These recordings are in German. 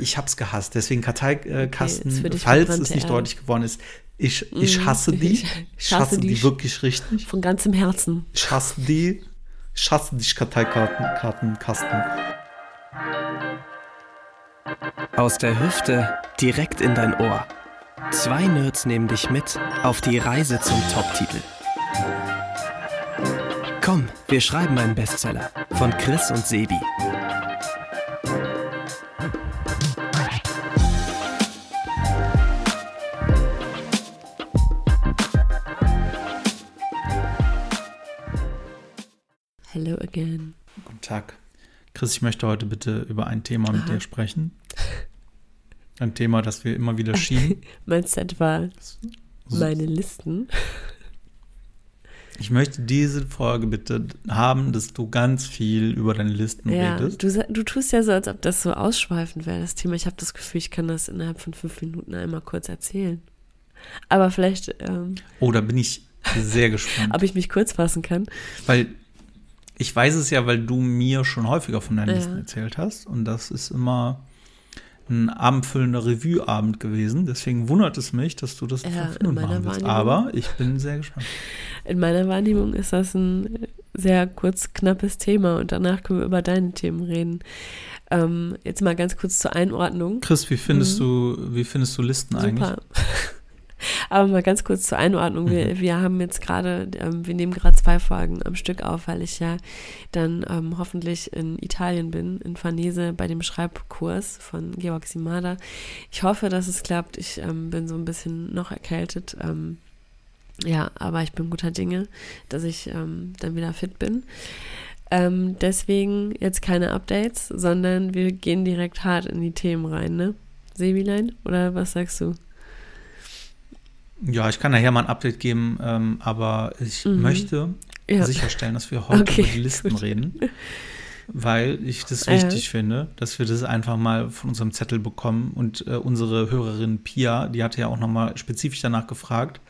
ich hab's gehasst. Deswegen Karteikasten, Okay, falls es nicht Erde. deutlich geworden ist, ich, ich Mhm. hasse die. Ich- Ich hasse die sch- wirklich richtig. Von ganzem Herzen. Ich hasse die. Ich hasse dich Karteikartenkasten. Aus der Hüfte direkt in dein Ohr. Zwei Nerds nehmen dich mit auf die Reise zum Top-Titel. Komm, wir schreiben einen Bestseller von Chris und Sebi. Again. Guten Tag. Chris, ich möchte heute bitte über ein Thema mit Aha. dir sprechen. Ein Thema, das wir immer wieder schieben. Mein Set war So- meine Listen. Ich möchte diese Folge bitte haben, dass du ganz viel über deine Listen Ja, redest. du, du tust ja so, als ob das so ausschweifend wäre, das Thema. Ich habe das Gefühl, ich kann das innerhalb von fünf Minuten einmal kurz erzählen. Aber vielleicht, ähm, Oh, da bin ich sehr gespannt. ob ich mich kurz fassen kann. Weil ich weiß es ja, weil du mir schon häufiger von deinen Ja. Listen erzählt hast. Und das ist immer ein abendfüllender Revue-Abend gewesen. Deswegen wundert es mich, dass du das in Ja, in meiner machen willst. Aber ich bin sehr gespannt. In meiner Wahrnehmung ist das ein sehr kurz, knappes Thema und danach können wir über deine Themen reden. Ähm, jetzt mal ganz kurz zur Einordnung. Chris, wie findest du, wie findest du Listen eigentlich? Aber mal ganz kurz zur Einordnung. Wir, Mhm. wir haben jetzt gerade, ähm, wir nehmen gerade zwei Folgen am Stück auf, weil ich ja dann ähm, hoffentlich in Italien bin, in Farnese bei dem Schreibkurs von Georg Simada. Ich hoffe, dass es klappt. Ich ähm, bin so ein bisschen noch erkältet. Ähm, ja, aber ich bin guter Dinge, dass ich ähm, dann wieder fit bin. Ähm, deswegen jetzt keine Updates, sondern wir gehen direkt hart in die Themen rein, ne? Sebilein, oder was sagst du? Ja, ich kann nachher mal ein Update geben, ähm, aber ich Mhm. möchte Ja. sicherstellen, dass wir heute Okay, über die Listen gut. reden, weil ich das Ja. wichtig finde, dass wir das einfach mal von unserem Zettel bekommen. Und äh, unsere Hörerin Pia, die hatte ja auch nochmal spezifisch danach gefragt,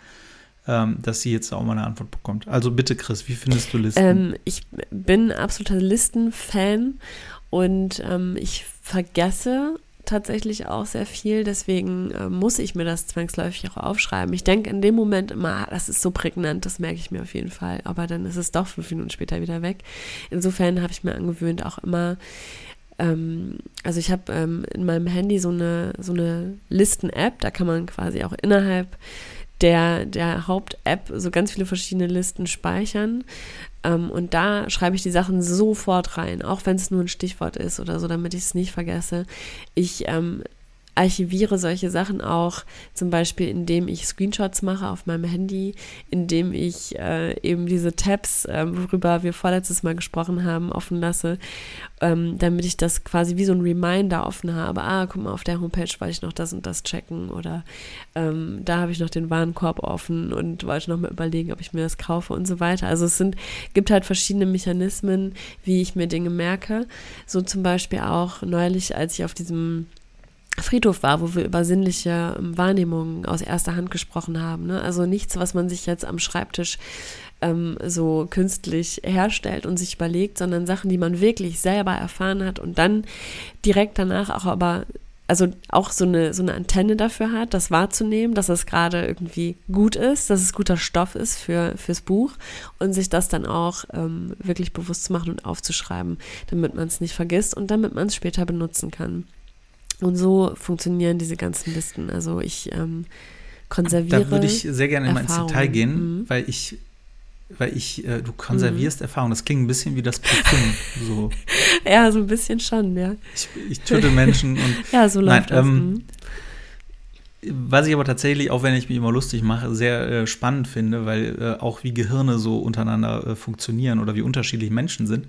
ähm, dass sie jetzt auch mal eine Antwort bekommt. Also bitte, Chris, wie findest du Listen? Ähm, ich bin absoluter Listenfan und ähm, ich vergesse tatsächlich auch sehr viel, deswegen äh, muss ich mir das zwangsläufig auch aufschreiben. Ich denke in dem Moment immer, ah, das ist so prägnant, das merke ich mir auf jeden Fall, aber dann ist es doch fünf Minuten später wieder weg. Insofern habe ich mir angewöhnt, auch immer ähm, also ich habe ähm, in meinem Handy so eine, so eine Listen-App, da kann man quasi auch innerhalb der, der Haupt-App so ganz viele verschiedene Listen speichern. Ähm, und da schreibe ich die Sachen sofort rein, auch wenn es nur ein Stichwort ist oder so, damit ich es nicht vergesse. Ich ähm, archiviere solche Sachen auch, zum Beispiel indem ich Screenshots mache auf meinem Handy, indem ich äh, eben diese Tabs, äh, worüber wir vorletztes Mal gesprochen haben, offen lasse, ähm, damit ich das quasi wie so ein Reminder offen habe. Ah, guck mal, auf der Homepage wollte ich noch das und das checken oder ähm, da habe ich noch den Warenkorb offen und wollte noch mal überlegen, ob ich mir das kaufe und so weiter. Also es sind, gibt halt verschiedene Mechanismen, wie ich mir Dinge merke. So zum Beispiel auch neulich, als ich auf diesem Friedhof war, wo wir über sinnliche ähm, Wahrnehmungen aus erster Hand gesprochen haben. Ne? Also nichts, was man sich jetzt am Schreibtisch ähm, so künstlich herstellt und sich überlegt, sondern Sachen, die man wirklich selber erfahren hat und dann direkt danach auch aber also auch so eine, so eine Antenne dafür hat, das wahrzunehmen, dass es gerade irgendwie gut ist, dass es guter Stoff ist für, fürs Buch und sich das dann auch ähm, wirklich bewusst zu machen und aufzuschreiben, damit man es nicht vergisst und damit man es später benutzen kann. Und so funktionieren diese ganzen Listen. Also ich ähm, konserviere. da würde ich sehr gerne mal ins. Detail gehen, Mhm. weil ich, weil ich, äh, du konservierst Erfahrung. Das klingt ein bisschen wie das Parfüm. so, ja, so ein bisschen schon, ja. ich, ich töte Menschen und Ja, so Nein, läuft das. ähm, mhm. Was ich aber tatsächlich, auch wenn ich mich immer lustig mache, sehr äh, spannend finde, weil äh, auch wie Gehirne so untereinander äh, funktionieren oder wie unterschiedlich Menschen sind.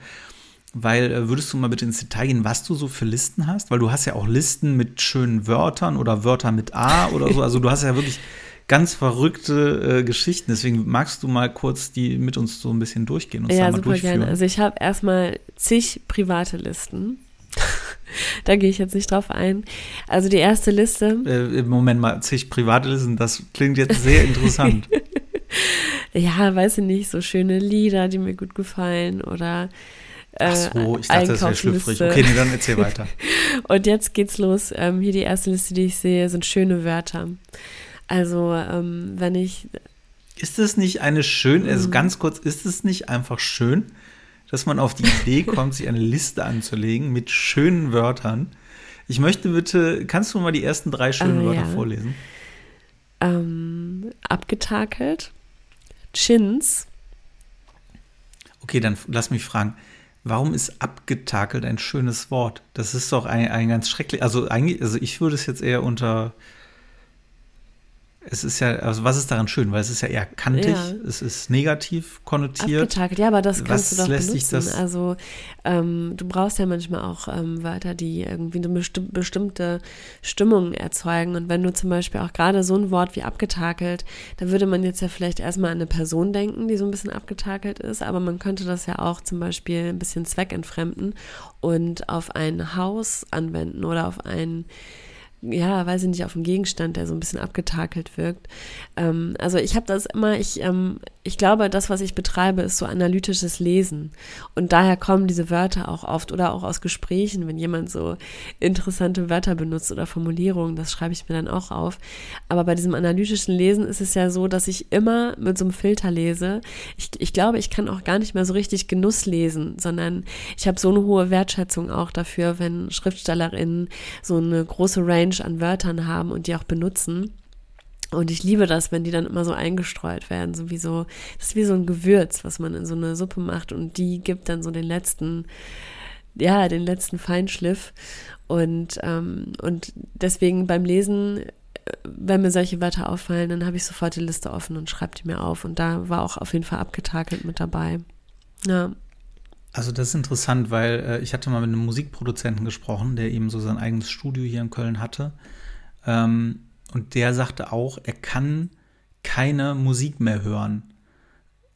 Weil äh, würdest du mal bitte ins Detail gehen, was du so für Listen hast? Weil du hast ja auch Listen mit schönen Wörtern oder Wörter mit A oder so. Also du hast ja wirklich ganz verrückte äh, Geschichten. Deswegen magst du mal kurz die mit uns so ein bisschen durchgehen und Ja, da mal super durchführen. gerne. Also ich habe erstmal zig private Listen. da gehe ich jetzt nicht drauf ein. Also die erste Liste, äh, im Moment mal zig private Listen, das klingt jetzt sehr interessant. ja, weiß ich nicht, so schöne Lieder, die mir gut gefallen oder Ach so, ich dachte, das wäre schlüpfrig. Okay, nee, dann erzähl weiter. Und jetzt geht's los. Ähm, hier die erste Liste, die ich sehe, sind schöne Wörter. Also, ähm, wenn ich. Ist es nicht eine schön, also Mhm. ganz kurz, ist es nicht einfach schön, dass man auf die Idee kommt, sich eine Liste anzulegen mit schönen Wörtern? Ich möchte bitte, kannst du mal die ersten drei schönen Ah, Wörter ja. vorlesen? Ähm, abgetakelt, Chins, Okay, dann lass mich fragen. Warum ist abgetakelt ein schönes Wort? Das ist doch ein, ein ganz schrecklich. Also eigentlich, also ich würde es jetzt eher unter. Es ist ja, also was ist daran schön? Weil es ist ja eher kantig, Ja. es ist negativ konnotiert. abgetakelt. Ja, aber das kannst Was du doch lässt benutzen. das- also ähm, du brauchst ja manchmal auch ähm, Wörter, die irgendwie eine besti bestimmte Stimmung erzeugen. Und wenn du zum Beispiel auch gerade so ein Wort wie abgetakelt, da würde man jetzt ja vielleicht erstmal an eine Person denken, die so ein bisschen abgetakelt ist, aber man könnte das ja auch zum Beispiel ein bisschen zweckentfremden und auf ein Haus anwenden oder auf ein ja, weiß ich nicht, auf einen Gegenstand, der so ein bisschen abgetakelt wirkt. Ähm, also ich habe das immer, ich, ähm, ich glaube, das, was ich betreibe, ist so analytisches Lesen. Und daher kommen diese Wörter auch oft oder auch aus Gesprächen, wenn jemand so interessante Wörter benutzt oder Formulierungen, das schreibe ich mir dann auch auf. Aber bei diesem analytischen Lesen ist es ja so, dass ich immer mit so einem Filter lese. Ich, ich glaube, ich kann auch gar nicht mehr so richtig Genuss lesen, sondern ich habe so eine hohe Wertschätzung auch dafür, wenn SchriftstellerInnen so eine große Range an Wörtern haben und die auch benutzen. Und ich liebe das, wenn die dann immer so eingestreut werden, so wie so, das ist wie so ein Gewürz, was man in so eine Suppe macht und die gibt dann so den letzten, ja, den letzten Feinschliff. Und, ähm, und deswegen beim Lesen, wenn mir solche Wörter auffallen, dann habe ich sofort die Liste offen und schreibe die mir auf. Und da war auch auf jeden Fall abgetakelt mit dabei. Ja. Also das ist interessant, weil äh, ich hatte mal mit einem Musikproduzenten gesprochen, der eben so sein eigenes Studio hier in Köln hatte. Ähm, und der sagte auch, er kann keine Musik mehr hören.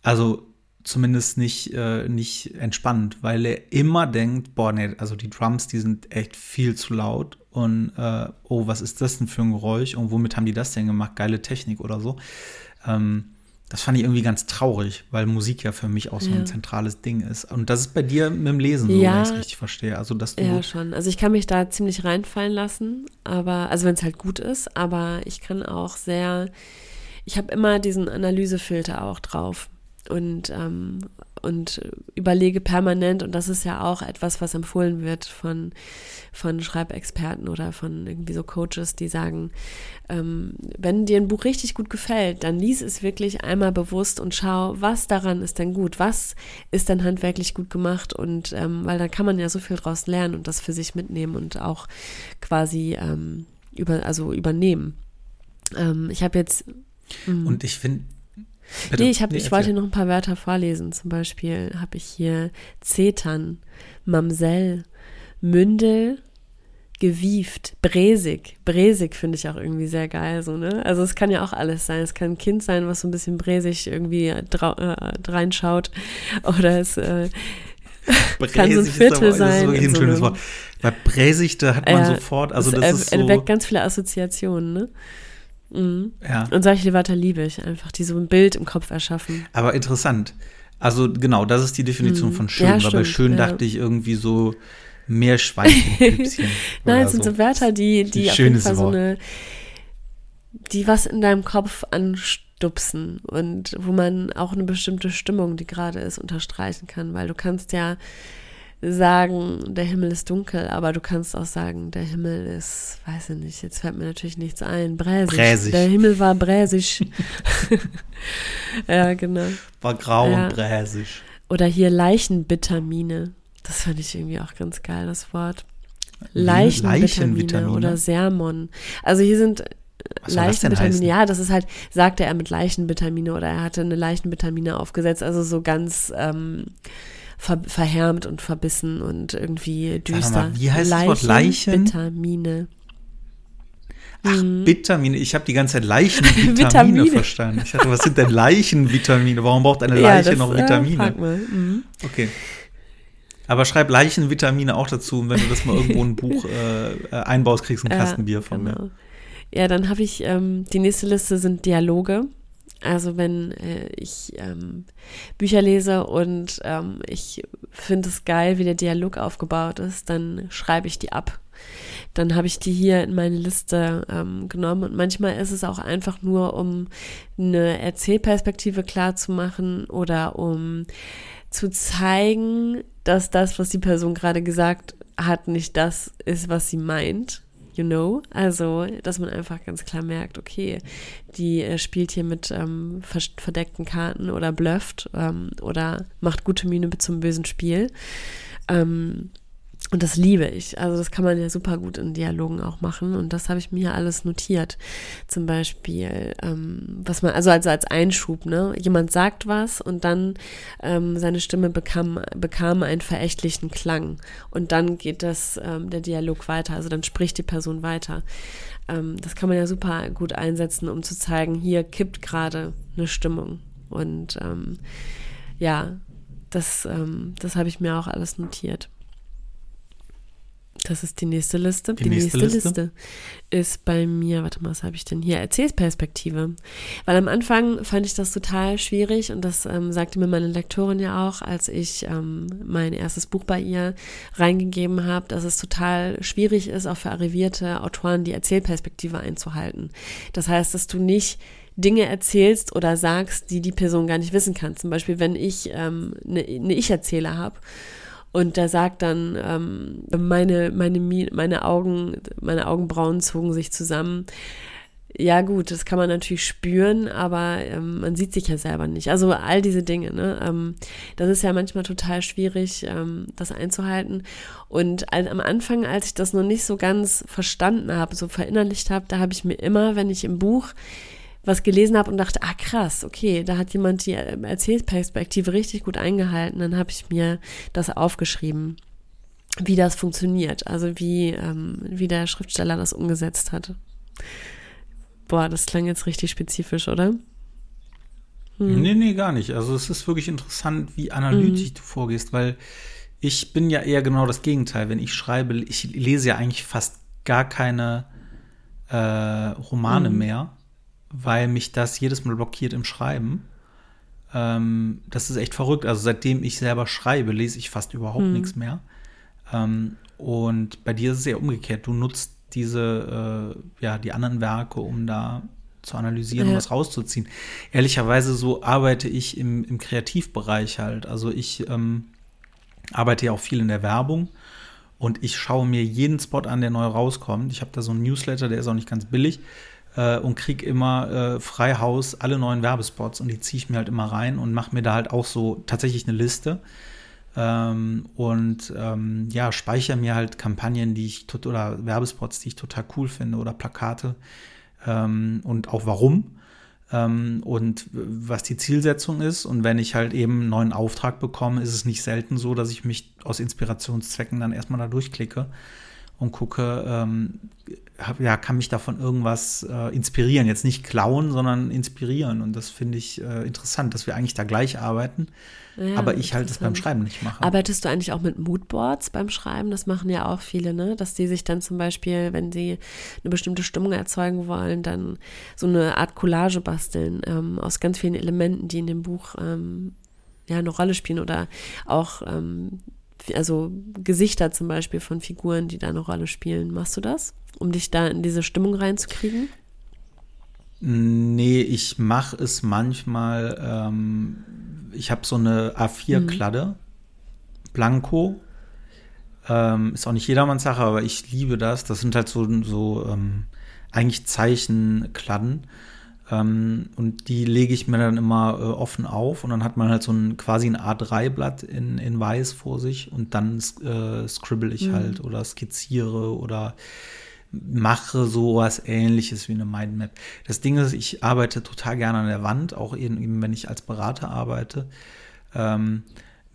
Also zumindest nicht, äh, nicht entspannt, weil er immer denkt, boah, nee, also die Drums, die sind echt viel zu laut. Und äh, oh, was ist das denn für ein Geräusch? Und womit haben die das denn gemacht? Geile Technik oder so. Ähm, das fand ich irgendwie ganz traurig, weil Musik ja für mich auch so Ja. ein zentrales Ding ist. Und das ist bei dir mit dem Lesen so, Ja. wenn ich es richtig verstehe. Also, dass du. Ja, schon. Also ich kann mich da ziemlich reinfallen lassen, aber, also wenn es halt gut ist, aber ich kann auch sehr, ich habe immer diesen Analysefilter auch drauf und, ähm, und überlege permanent, und das ist ja auch etwas, was empfohlen wird von, von Schreibexperten oder von irgendwie so Coaches, die sagen, ähm, wenn dir ein Buch richtig gut gefällt, dann lies es wirklich einmal bewusst und schau, was daran ist denn gut, was ist dann handwerklich gut gemacht und ähm, weil dann kann man ja so viel draus lernen und das für sich mitnehmen und auch quasi ähm, über, also übernehmen. Ähm, ich habe jetzt Und ich finde. Nee, ich, hab, ich wollte noch ein paar Wörter vorlesen. Zum Beispiel habe ich hier Zetern, Mamsell, Mündel, gewieft, bresig. Bresig finde ich auch irgendwie sehr geil, so, ne? Also es kann ja auch alles sein. Es kann ein Kind sein, was so ein bisschen bresig irgendwie äh, reinschaut. Oder es äh, kann so ein Bräsig ist Viertel aber- Das sein ist ein so schönes Wort. Bei Bräsig, da hat man Ja, sofort, also es das er- ist so. weckt ganz viele Assoziationen, ne? Mhm. Ja. Und solche Wörter liebe ich einfach, die so ein Bild im Kopf erschaffen. Aber interessant. Also genau, das ist die Definition Mhm. von schön. Ja, weil bei stimmt, schön ja. dachte ich irgendwie so mehr Schweinchenklüpschen. Nein, es sind so Wörter, die, die auf jeden Fall so eine, die was in deinem Kopf anstupsen und wo man auch eine bestimmte Stimmung, die gerade ist, unterstreichen kann, weil du kannst ja sagen, der Himmel ist dunkel, aber du kannst auch sagen, der Himmel ist, weiß ich nicht, jetzt fällt mir natürlich nichts ein, bräsig. Bräsig. Der Himmel war bräsig. ja, genau. War grau Ja. und bräsig. Oder hier Leichenvitamine. Das fand ich irgendwie auch ganz geil, das Wort. Leichenvitamine, oder Sermon. Also hier sind denn Leichenvitamine, ja, das ist halt, sagte er mit Leichenvitamine oder er hatte eine Leichenvitamine aufgesetzt, also so ganz ähm, ver verhärmt und verbissen und irgendwie mal, düster. wie heißt das Wort Leichen? Leichenvitamine. Ach, Mhm. Vitamine. Ich habe die ganze Zeit Leichenvitamine Vitamine. verstanden. Ich dachte, was sind denn Leichenvitamine? Warum braucht eine Ja, Leiche das, noch äh, Vitamine? mal. Mhm. Okay. Aber schreib Leichenvitamine auch dazu, und wenn du das mal irgendwo ein Buch äh, äh, einbaust, kriegst du ein Ja, Kastenbier von mir. genau. Ja, dann habe ich, ähm, die nächste Liste sind Dialoge. Also wenn äh, ich ähm, Bücher lese und ähm, ich finde es geil, wie der Dialog aufgebaut ist, dann schreibe ich die ab. Dann habe ich die hier in meine Liste ähm, genommen und manchmal ist es auch einfach nur, um eine Erzählperspektive klar zu machen oder um zu zeigen, dass das, was die Person gerade gesagt hat, nicht das ist, was sie meint you know. Also, dass man einfach ganz klar merkt, okay, die äh, spielt hier mit ähm, verdeckten Karten oder blufft ähm, oder macht gute Miene zum bösen Spiel. Ähm, und das liebe ich. Also das kann man ja super gut in Dialogen auch machen. Und das habe ich mir alles notiert. Zum Beispiel, ähm, was man, also, also als Einschub, ne? Jemand sagt was und dann ähm, seine Stimme bekam, bekam einen verächtlichen Klang. Und dann geht das, ähm, der Dialog weiter. Also dann spricht die Person weiter. Ähm, das kann man ja super gut einsetzen, um zu zeigen, hier kippt gerade eine Stimmung. Und ähm, ja, das, ähm, das habe ich mir auch alles notiert. Das ist die nächste Liste. Die, die nächste, nächste Liste? Liste? ist bei mir, warte mal, was habe ich denn hier? Erzählperspektive. Weil am Anfang fand ich das total schwierig und das ähm, sagte mir meine Lektorin ja auch, als ich ähm, mein erstes Buch bei ihr reingegeben habe, dass es total schwierig ist, auch für arrivierte Autoren die Erzählperspektive einzuhalten. Das heißt, dass du nicht Dinge erzählst oder sagst, die die Person gar nicht wissen kann. Zum Beispiel, wenn ich ähm, eine, eine Ich-Erzähler habe und der sagt dann, ähm, meine, meine, meine Augen, meine Augenbrauen zogen sich zusammen. Ja, gut, das kann man natürlich spüren, aber ähm, man sieht sich ja selber nicht. Also all diese Dinge, ne? Ähm, das ist ja manchmal total schwierig, ähm, das einzuhalten. Und am Anfang, als ich das noch nicht so ganz verstanden habe, so verinnerlicht habe, da habe ich mir immer, wenn ich im Buch was gelesen habe und dachte, ah krass, okay, da hat jemand die Erzählperspektive richtig gut eingehalten. Dann habe ich mir das aufgeschrieben, wie das funktioniert, also wie, ähm, wie der Schriftsteller das umgesetzt hat. Boah, das klang jetzt richtig spezifisch, oder? Hm. Nee, nee, gar nicht. Also es ist wirklich interessant, wie analytisch hm. du vorgehst, weil ich bin ja eher genau das Gegenteil. Wenn ich schreibe, ich lese ja eigentlich fast gar keine äh, Romane hm. mehr weil mich das jedes Mal blockiert im Schreiben. Ähm, das ist echt verrückt. Also seitdem ich selber schreibe, lese ich fast überhaupt mhm. nichts mehr. Ähm, und bei dir ist es ja umgekehrt. Du nutzt diese, äh, ja, die anderen Werke, um da zu analysieren ja. und was rauszuziehen. Ehrlicherweise so arbeite ich im, im Kreativbereich halt. Also ich ähm, arbeite ja auch viel in der Werbung und ich schaue mir jeden Spot an, der neu rauskommt. Ich habe da so einen Newsletter, der ist auch nicht ganz billig äh, und krieg immer äh, frei Haus alle neuen Werbespots und die ziehe ich mir halt immer rein und mache mir da halt auch so tatsächlich eine Liste. Ähm, und ähm, ja, speichere mir halt Kampagnen, die ich oder Werbespots, die ich total cool finde oder Plakate ähm, und auch warum ähm, und was die Zielsetzung ist. Und wenn ich halt eben einen neuen Auftrag bekomme, ist es nicht selten so, dass ich mich aus Inspirationszwecken dann erstmal da durchklicke und gucke, ähm, hab, ja, kann mich davon irgendwas äh, inspirieren. Jetzt nicht klauen, sondern inspirieren. Und das finde ich äh, interessant, dass wir eigentlich da gleich arbeiten. Ja, aber ich halt das beim Schreiben nicht mache. Arbeitest du eigentlich auch mit Moodboards beim Schreiben? Das machen ja auch viele, ne? Dass die sich dann zum Beispiel, wenn sie eine bestimmte Stimmung erzeugen wollen, dann so eine Art Collage basteln ähm, aus ganz vielen Elementen, die in dem Buch ähm, ja eine Rolle spielen oder auch ähm, also Gesichter zum Beispiel von Figuren, die da eine Rolle spielen. Machst du das, um dich da in diese Stimmung reinzukriegen? Nee, ich mache es manchmal. Ähm, ich habe so eine A4-Kladde, mhm. Blanko. Ähm, ist auch nicht jedermanns Sache, aber ich liebe das. Das sind halt so, so ähm, eigentlich Zeichenkladden. Ähm, und die lege ich mir dann immer äh, offen auf und dann hat man halt so ein quasi ein A3-Blatt in, in weiß vor sich und dann äh, scribble ich mhm. halt oder skizziere oder mache sowas ähnliches wie eine Mindmap. Das Ding ist, ich arbeite total gerne an der Wand, auch eben, wenn ich als Berater arbeite. Ähm,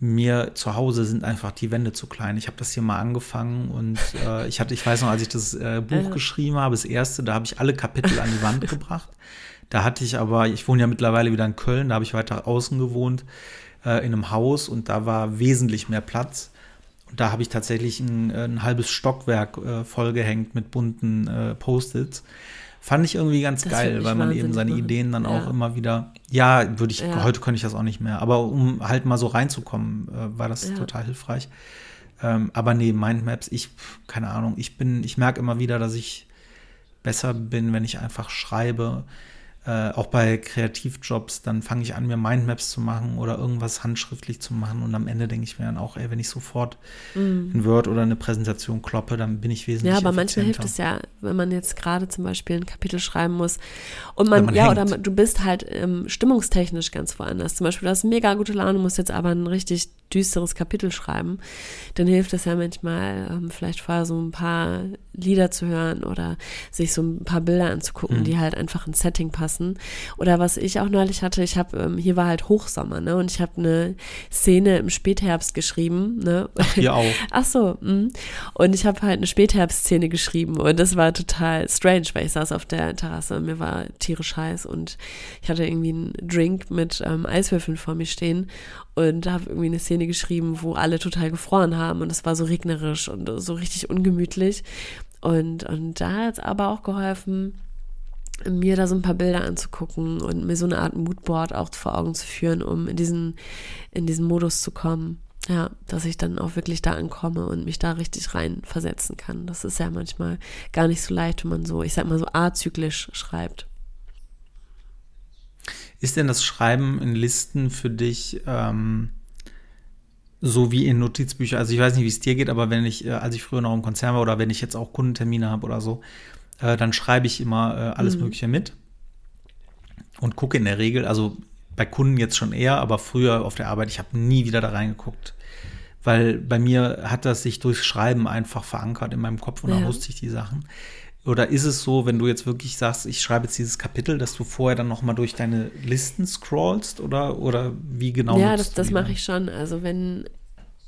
mir zu Hause sind einfach die Wände zu klein. Ich habe das hier mal angefangen und äh, ich hatte, ich weiß noch, als ich das äh, Buch geschrieben habe, das erste, da habe ich alle Kapitel an die Wand gebracht. Da hatte ich aber, ich wohne ja mittlerweile wieder in Köln, da habe ich weiter außen gewohnt, äh, in einem Haus und da war wesentlich mehr Platz. Und da habe ich tatsächlich ein, ein halbes Stockwerk äh, vollgehängt mit bunten äh, Post-its. Fand ich irgendwie ganz Das geil, weil man eben seine. Ideen dann auch Ja. immer wieder, ja, würde ich, Ja. heute könnte ich das auch nicht mehr, aber um halt mal so reinzukommen, äh, war das Ja. total hilfreich. Ähm, aber nee, Mindmaps, ich, keine Ahnung, ich bin, ich merke immer wieder, dass ich besser bin, wenn ich einfach schreibe. Äh, auch bei Kreativjobs, dann fange ich an, mir Mindmaps zu machen oder irgendwas handschriftlich zu machen. Und am Ende denke ich mir dann auch, ey, wenn ich sofort in Word oder eine Präsentation kloppe, dann bin ich wesentlich Mhm. Ja, aber manchmal hilft es ja, wenn man jetzt gerade zum Beispiel ein Kapitel schreiben muss und man, man ja, hängt. oder du bist halt ähm, stimmungstechnisch ganz woanders. Zum Beispiel, du hast mega gute Laune, musst jetzt aber ein richtig düsteres Kapitel schreiben. Dann hilft es ja manchmal, ähm, vielleicht vorher so ein paar Lieder zu hören oder sich so ein paar Bilder anzugucken, Mhm. die halt einfach ins Setting passen. Oder was ich auch neulich hatte, ich habe, ähm, hier war halt Hochsommer, ne? Und ich habe eine Szene im Spätherbst geschrieben, ne? Hier auch. Ach so, mh. und ich habe halt eine Spätherbstszene geschrieben und das war total strange, weil ich saß auf der Terrasse und mir war tierisch heiß und ich hatte irgendwie einen Drink mit ähm, Eiswürfeln vor mir stehen und habe irgendwie eine Szene geschrieben, wo alle total gefroren haben und es war so regnerisch und so richtig ungemütlich und, und da hat es aber auch geholfen, mir da so ein paar Bilder anzugucken und mir so eine Art Moodboard auch vor Augen zu führen, um in diesen, in diesen Modus zu kommen. Ja, dass ich dann auch wirklich da ankomme und mich da richtig rein versetzen kann. Das ist ja manchmal gar nicht so leicht, wenn man so, ich sag mal so azyklisch schreibt. Ist denn das Schreiben in Listen für dich ähm, so wie in Notizbüchern? Also ich weiß nicht, wie es dir geht, aber wenn ich, äh, als ich früher noch im Konzern war oder wenn ich jetzt auch Kundentermine habe oder so, äh, dann schreibe ich immer äh, alles Mhm. Mögliche mit und gucke in der Regel, also bei Kunden jetzt schon eher, aber früher auf der Arbeit, ich habe nie wieder da reingeguckt. Weil bei mir hat das sich durchs Schreiben einfach verankert in meinem Kopf und dann Ja. wusste ich die Sachen. Oder ist es so, wenn du jetzt wirklich sagst, ich schreibe jetzt dieses Kapitel, dass du vorher dann noch mal durch deine Listen scrollst oder, oder wie genau? ja, das, das mache dann? ich schon. Also wenn,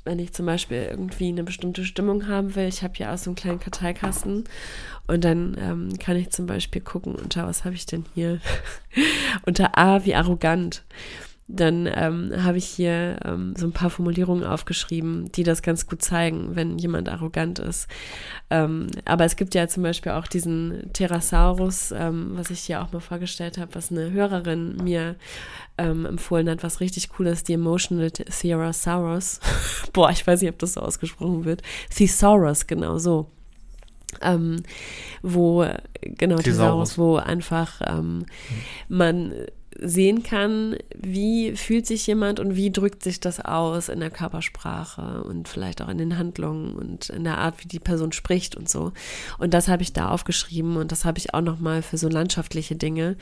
wenn ich zum Beispiel irgendwie eine bestimmte Stimmung haben will, ich habe ja auch so einen kleinen Karteikasten und dann ähm, kann ich zum Beispiel gucken, unter was habe ich denn hier? unter A wie arrogant. Dann ähm, habe ich hier ähm, so ein paar Formulierungen aufgeschrieben, die das ganz gut zeigen, wenn jemand arrogant ist. Ähm, aber es gibt ja zum Beispiel auch diesen Pterosaurus, ähm, was ich hier auch mal vorgestellt habe, was eine Hörerin mir ähm, empfohlen hat, was richtig cool ist, die Emotional Thesaurus. Boah, ich weiß nicht, ob das so ausgesprochen wird. Thesaurus, genau so. Ähm, wo, genau, Thesaurus. Wo einfach ähm, man sehen kann, wie fühlt sich jemand und wie drückt sich das aus in der Körpersprache und vielleicht auch in den Handlungen und in der Art, wie die Person spricht und so. Und das habe ich da aufgeschrieben und das habe ich auch nochmal für so landschaftliche Dinge,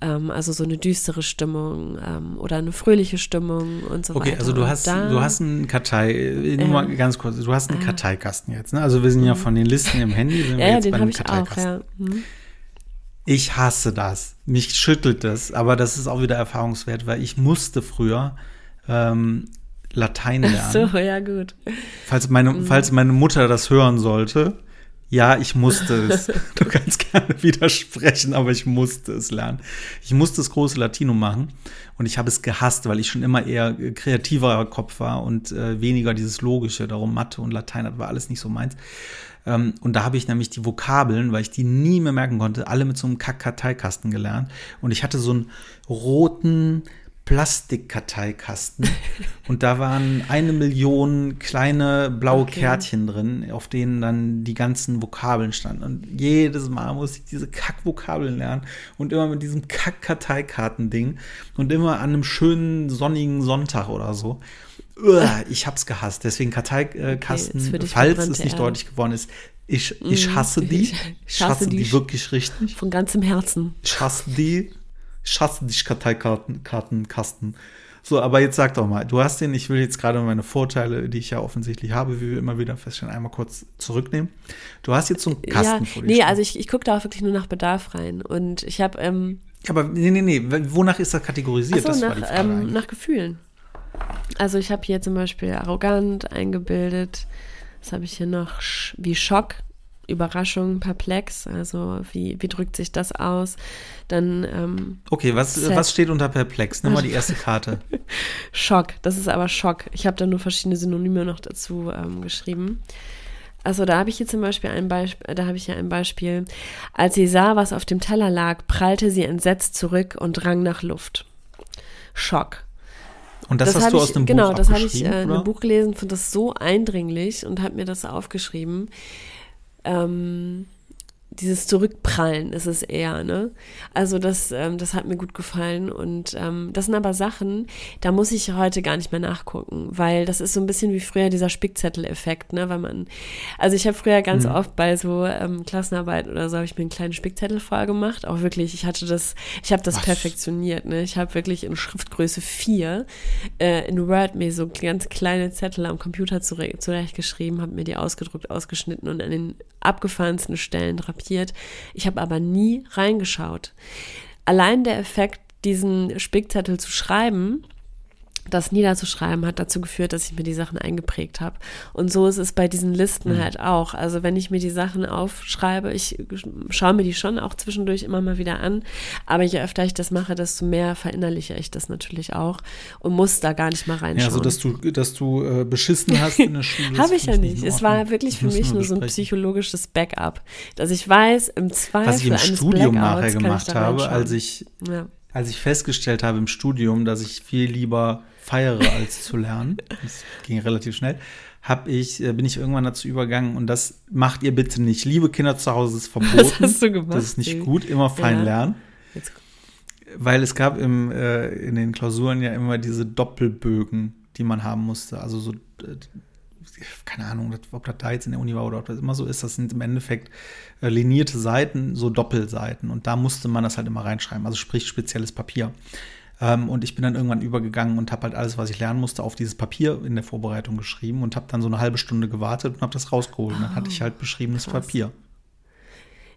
ähm, also so eine düstere Stimmung ähm, oder eine fröhliche Stimmung und so Okay, weiter. also du hast, da, du hast einen Kartei, äh, nur mal ganz kurz, du hast einen Ja. Karteikasten jetzt, ne? Also wir sind ja von den Listen im Handy, sind wir Mhm. ja, ja, jetzt den bei habe dem ich auch, Karteikasten. ja. Hm. Ich hasse das. Mich schüttelt das, aber das ist auch wieder erfahrungswert, weil ich musste früher ähm, Latein lernen. So, ja, gut. Falls meine, Mhm. falls meine Mutter das hören sollte, ja, ich musste es. du kannst gerne widersprechen, aber ich musste es lernen. Ich musste das große Latinum machen und ich habe es gehasst, weil ich schon immer eher kreativerer Kopf war und äh, weniger dieses Logische. Darum Mathe und Latein, das war alles nicht so meins. Ähm, und da habe ich nämlich die Vokabeln, weil ich die nie mehr merken konnte, alle mit so einem Kack-Karteikasten gelernt. Und ich hatte so einen roten Plastikkarteikasten und da waren eine Million kleine blaue Okay. Kärtchen drin, auf denen dann die ganzen Vokabeln standen. Und jedes Mal musste ich diese Kack-Vokabeln lernen und immer mit diesem Kack-Karteikarten-Ding und immer an einem schönen sonnigen Sonntag oder so. Ich hab's gehasst. Deswegen Karteikasten, dich falls es nicht Erde. deutlich geworden ist, ich, ich Mm, hasse die. ich- Ich hasse die sch- wirklich richtig. Von ganzem Herzen. Ich hasse die. Ich hasse dich Karteikartenkasten. So, aber jetzt sag doch mal, du hast den, ich will jetzt gerade meine Vorteile, die ich ja offensichtlich habe, wie wir immer wieder feststellen, einmal kurz zurücknehmen. Du hast jetzt so einen Kasten ja, vor dir. nee, also ich, ich gucke da auch wirklich nur nach Bedarf rein. Und ich habe, ähm, aber nee, nee, nee, wonach ist das kategorisiert? Achso, das nach, die ähm, nach Gefühlen. Also ich habe hier zum Beispiel arrogant eingebildet. Was habe ich hier noch? Wie Schock, Überraschung, perplex. Also wie, wie drückt sich das aus? Dann ähm, Okay, was, Set. was steht unter perplex? Nimm mal die erste Karte. Schock. Das ist aber Schock. Ich habe da nur verschiedene Synonyme noch dazu ähm, geschrieben. Also da habe ich hier zum Beispiel ein Beispiel, da habe ich ja ein Beispiel. Als sie sah, was auf dem Teller lag, prallte sie entsetzt zurück und drang nach Luft. Schock. Und das, das hast du habe aus ich, dem genau, Buch das habe ich äh, in einem Buch gelesen, fand das so eindringlich und habe mir das aufgeschrieben. Ähm, dieses Zurückprallen ist es eher, ne? Also das, ähm, das hat mir gut gefallen und ähm, das sind aber Sachen, da muss ich heute gar nicht mehr nachgucken, weil das ist so ein bisschen wie früher dieser Spickzettel-Effekt, ne? Weil man, also ich habe früher ganz Mhm. oft bei so ähm, Klassenarbeiten oder so habe ich mir einen kleinen Spickzettel vorgemacht, auch wirklich, ich hatte das, ich habe das Was? perfektioniert, ne? Ich habe wirklich in Schriftgröße 4 äh, in Word mir so ganz kleine Zettel am Computer zure- zurechtgeschrieben, habe mir die ausgedruckt, ausgeschnitten und an den abgefahrensten Stellen drapiert. Ich habe aber nie reingeschaut. Allein der Effekt, diesen Spickzettel zu schreiben, das niederzuschreiben, hat dazu geführt, dass ich mir die Sachen eingeprägt habe. Und so ist es bei diesen Listen Mhm. halt auch. Also wenn ich mir die Sachen aufschreibe, ich schaue mir die schon auch zwischendurch immer mal wieder an, aber je öfter ich das mache, desto mehr verinnerliche ich das natürlich auch und muss da gar nicht mal reinschauen. Ja, so dass du, dass du äh, beschissen hast in der Schule. Habe ich ja nicht. Es war wirklich für mich nur so ein besprechen. psychologisches Backup, dass ich weiß, im Zweifel Was ich im Studium nachher gemacht habe, als ich, ja. als ich festgestellt habe im Studium, dass ich viel lieber feiere, als zu lernen, das ging relativ schnell, hab ich, äh, bin ich irgendwann dazu übergegangen und das macht ihr bitte nicht. Liebe Kinder zu Hause, ist verboten. hast du gemacht, Das ist nicht gut, immer fein Ja. lernen. Jetzt, Weil es gab im, äh, in den Klausuren ja immer diese Doppelbögen, die man haben musste. Also so, äh, keine Ahnung, ob das da jetzt in der Uni war oder ob das immer so ist. Das sind im Endeffekt äh, linierte Seiten, so Doppelseiten. Und da musste man das halt immer reinschreiben. Also sprich spezielles Papier. Ähm, und ich bin dann irgendwann übergegangen und habe halt alles, was ich lernen musste, auf dieses Papier in der Vorbereitung geschrieben und habe dann so eine halbe Stunde gewartet und habe das rausgeholt. Und dann hatte ich halt beschriebenes krass. Papier.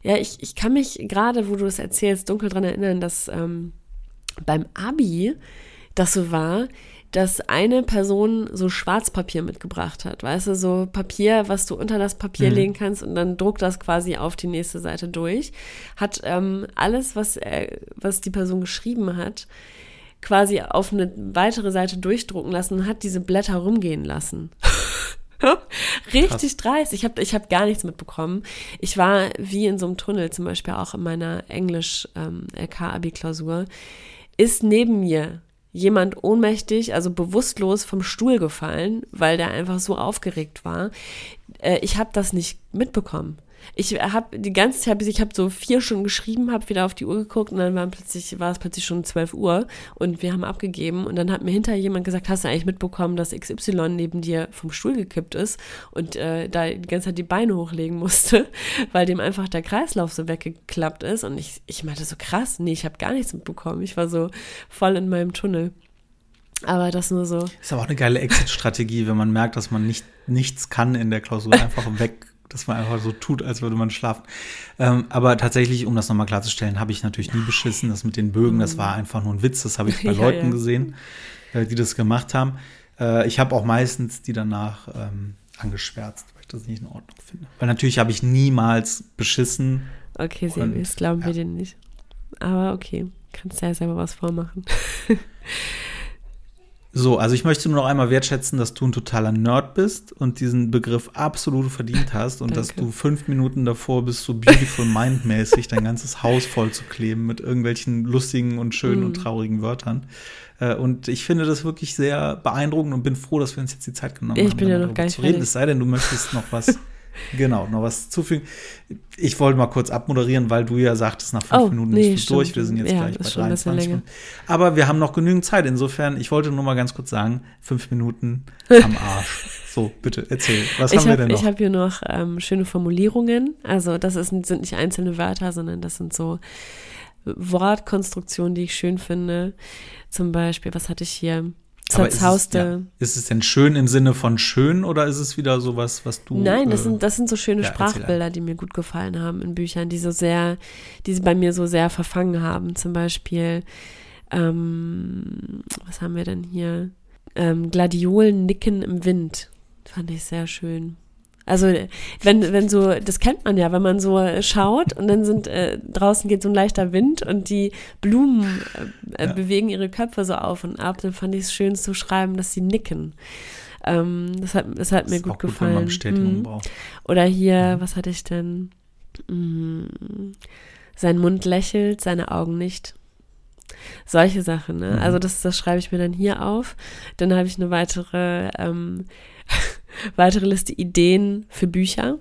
Ja, ich, ich kann mich gerade, wo du es erzählst, dunkel dran erinnern, dass ähm, beim Abi das so war, dass eine Person so Schwarzpapier mitgebracht hat. Weißt du, so Papier, was du unter das Papier Mhm. legen kannst und dann druckt das quasi auf die nächste Seite durch. Hat ähm, alles, was, er, was die Person geschrieben hat, quasi auf eine weitere Seite durchdrucken lassen und hat diese Blätter rumgehen lassen. Richtig dreist. Ich habe ich hab gar nichts mitbekommen. Ich war wie in so einem Tunnel, zum Beispiel auch in meiner Englisch-LK-Abi-Klausur, ist neben mir jemand ohnmächtig, also bewusstlos vom Stuhl gefallen, weil der einfach so aufgeregt war. Äh, ich habe das nicht mitbekommen. Ich habe die ganze Zeit, bis ich habe so vier Stunden geschrieben, habe wieder auf die Uhr geguckt und dann war, plötzlich, war es plötzlich schon 12 Uhr und wir haben abgegeben und dann hat mir hinterher jemand gesagt, hast du eigentlich mitbekommen, dass XY neben dir vom Stuhl gekippt ist und äh, da die ganze Zeit die Beine hochlegen musste, weil dem einfach der Kreislauf so weggeklappt ist und ich, ich meinte so krass, nee, ich habe gar nichts mitbekommen. Ich war so voll in meinem Tunnel. Aber das nur so. Ist aber auch eine geile Exit-Strategie, wenn man merkt, dass man nicht, nichts kann in der Klausur, einfach weg, dass man einfach so tut, als würde man schlafen. Ähm, aber tatsächlich, um das nochmal klarzustellen, habe ich natürlich nie beschissen. Das mit den Bögen, das war einfach nur ein Witz. Das habe ich bei Ja, Leuten ja. gesehen, äh, die das gemacht haben. Äh, ich habe auch meistens die danach ähm, angeschwärzt, weil ich das nicht in Ordnung finde. Weil natürlich habe ich niemals beschissen. Okay, Und, Sebi, das glauben ja. wir dir nicht. Aber okay, kannst ja selber was vormachen. So, also ich möchte nur noch einmal wertschätzen, dass du ein totaler Nerd bist und diesen Begriff absolut verdient hast und dass du fünf Minuten davor bist, so beautiful mind-mäßig dein ganzes Haus voll zu kleben mit irgendwelchen lustigen und schönen und Mhm. traurigen Wörtern. Äh, Und ich finde das wirklich sehr beeindruckend und bin froh, dass wir uns jetzt die Zeit genommen Ich haben, bin ja darüber noch gar nicht zu reden. Es sei denn, du möchtest noch was, genau, noch was zufügen. Ich wollte mal kurz abmoderieren, weil du ja sagtest, nach fünf Oh, Minuten nee, bist du durch. Wir sind jetzt Ja, gleich bei ist schon ein bisschen 23 länger. Minuten. Aber wir haben noch genügend Zeit. Insofern, ich wollte nur mal ganz kurz sagen, fünf Minuten am Arsch. So, bitte, erzähl. Was ich haben wir habe denn noch? hab hier noch ähm, schöne Formulierungen. Also das ist, sind nicht einzelne Wörter, sondern das sind so Wortkonstruktionen, die ich schön finde. Zum Beispiel, was hatte ich hier? Aber ist es, Zerzauste. ja, ist es denn schön im Sinne von schön oder ist es wieder sowas, was du. Nein, das äh, sind, das sind so schöne ja, Sprachbilder, die mir gut gefallen haben in Büchern, die so sehr, die sie bei mir so sehr verfangen haben. Zum Beispiel, ähm, was haben wir denn hier? Ähm, Gladiolen nicken im Wind. Fand ich sehr schön. Also, wenn, wenn so, das kennt man ja, wenn man so schaut und dann sind, äh, draußen geht so ein leichter Wind und die Blumen äh, Ja. bewegen ihre Köpfe so auf und ab, dann fand ich es schön zu schreiben, dass sie nicken. Ähm, das, hat, das hat Das mir gut gut, gefallen. Mhm. Oder hier, Mhm. was hatte ich denn? Mm, Sein Mund lächelt, seine Augen nicht. Solche Sachen, ne? Mhm. Also das, das schreibe ich mir dann hier auf. Dann habe ich eine weitere, ähm, weitere Liste Ideen für Bücher.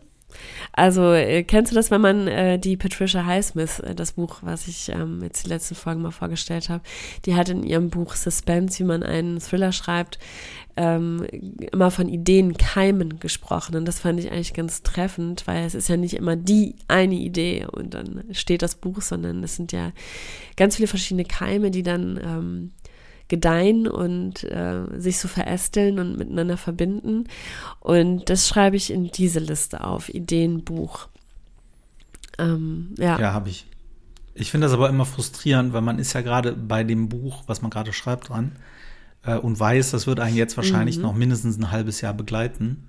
Also äh, kennst du das, wenn man äh, die Patricia Highsmith, äh, das Buch, was ich ähm, jetzt die letzten Folgen mal vorgestellt habe, die hat in ihrem Buch Suspense, wie man einen Thriller schreibt, ähm, immer von Ideenkeimen gesprochen. Und das fand ich eigentlich ganz treffend, weil es ist ja nicht immer die eine Idee und dann steht das Buch, sondern es sind ja ganz viele verschiedene Keime, die dann ähm, gedeihen und äh, sich so verästeln und miteinander verbinden. Und das schreibe ich in diese Liste auf, Ideenbuch. Ähm, ja. Ja, habe ich. Ich finde das aber immer frustrierend, weil man ist ja gerade bei dem Buch, was man gerade schreibt, dran äh, und weiß, das wird einen jetzt wahrscheinlich Mhm. noch mindestens ein halbes Jahr begleiten.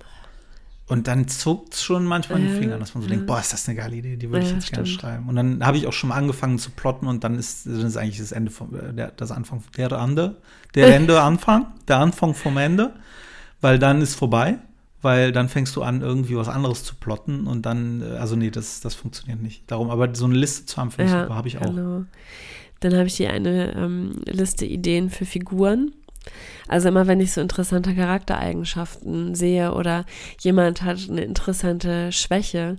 Und dann zuckt es schon manchmal in den Fingern, dass man so ja. denkt, boah, ist das eine geile Idee, die würde ich Ja, jetzt gerne stimmt. schreiben. Und dann habe ich auch schon mal angefangen zu plotten und dann ist, dann ist eigentlich das Ende vom, äh, der, das Anfang, der Ende, der Ende Anfang, der Anfang vom Ende, weil dann ist vorbei, weil dann fängst du an, irgendwie was anderes zu plotten und dann, äh, also nee, das, das funktioniert nicht. Darum, aber so eine Liste zu haben, finde ich super, habe ich auch. Genau. Dann habe ich hier eine ähm, Liste Ideen für Figuren. Also immer wenn ich so interessante Charaktereigenschaften sehe oder jemand hat eine interessante Schwäche,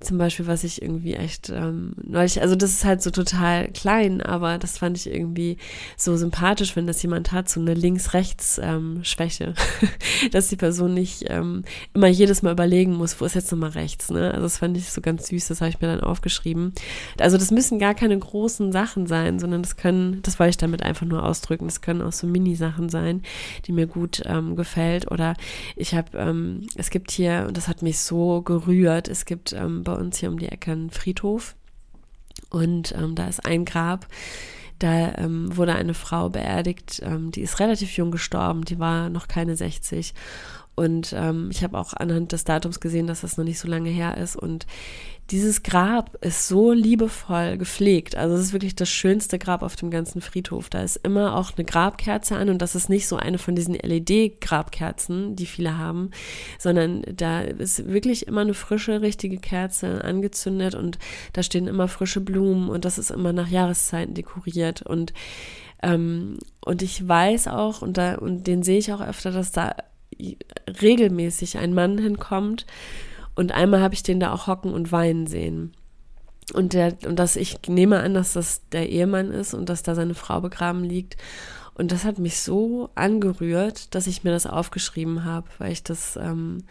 zum Beispiel, was ich irgendwie echt ähm, neulich, also das ist halt so total klein, aber das fand ich irgendwie so sympathisch, wenn das jemand hat, so eine Links-Rechts-Schwäche, dass die Person nicht ähm, immer jedes Mal überlegen muss, wo ist jetzt nochmal rechts, ne? Also das fand ich so ganz süß, das habe ich mir dann aufgeschrieben. Also das müssen gar keine großen Sachen sein, sondern das können, das wollte ich damit einfach nur ausdrücken, das können auch so Mini-Sachen sein, die mir gut ähm, gefällt. Oder ich habe, ähm, es gibt hier, und das hat mich so gerührt, es gibt ähm, bei uns hier um die Ecke einen Friedhof und ähm, da ist ein Grab. Da ähm, wurde eine Frau beerdigt, ähm, die ist relativ jung gestorben, die war noch keine 60. Und ähm, ich habe auch anhand des Datums gesehen, dass das noch nicht so lange her ist. Und dieses Grab ist so liebevoll gepflegt. Also es ist wirklich das schönste Grab auf dem ganzen Friedhof. Da ist immer auch eine Grabkerze an und das ist nicht so eine von diesen LED-Grabkerzen, die viele haben, sondern da ist wirklich immer eine frische, richtige Kerze angezündet und da stehen immer frische Blumen und das ist immer nach Jahreszeiten dekoriert und ähm, und ich weiß auch, und, da, und den sehe ich auch öfter, dass da regelmäßig ein Mann hinkommt und einmal habe ich den da auch hocken und weinen sehen. Und, der, und dass ich nehme an, dass das der Ehemann ist und dass da seine Frau begraben liegt. Und das hat mich so angerührt, dass ich mir das aufgeschrieben habe, weil ich das, ähm,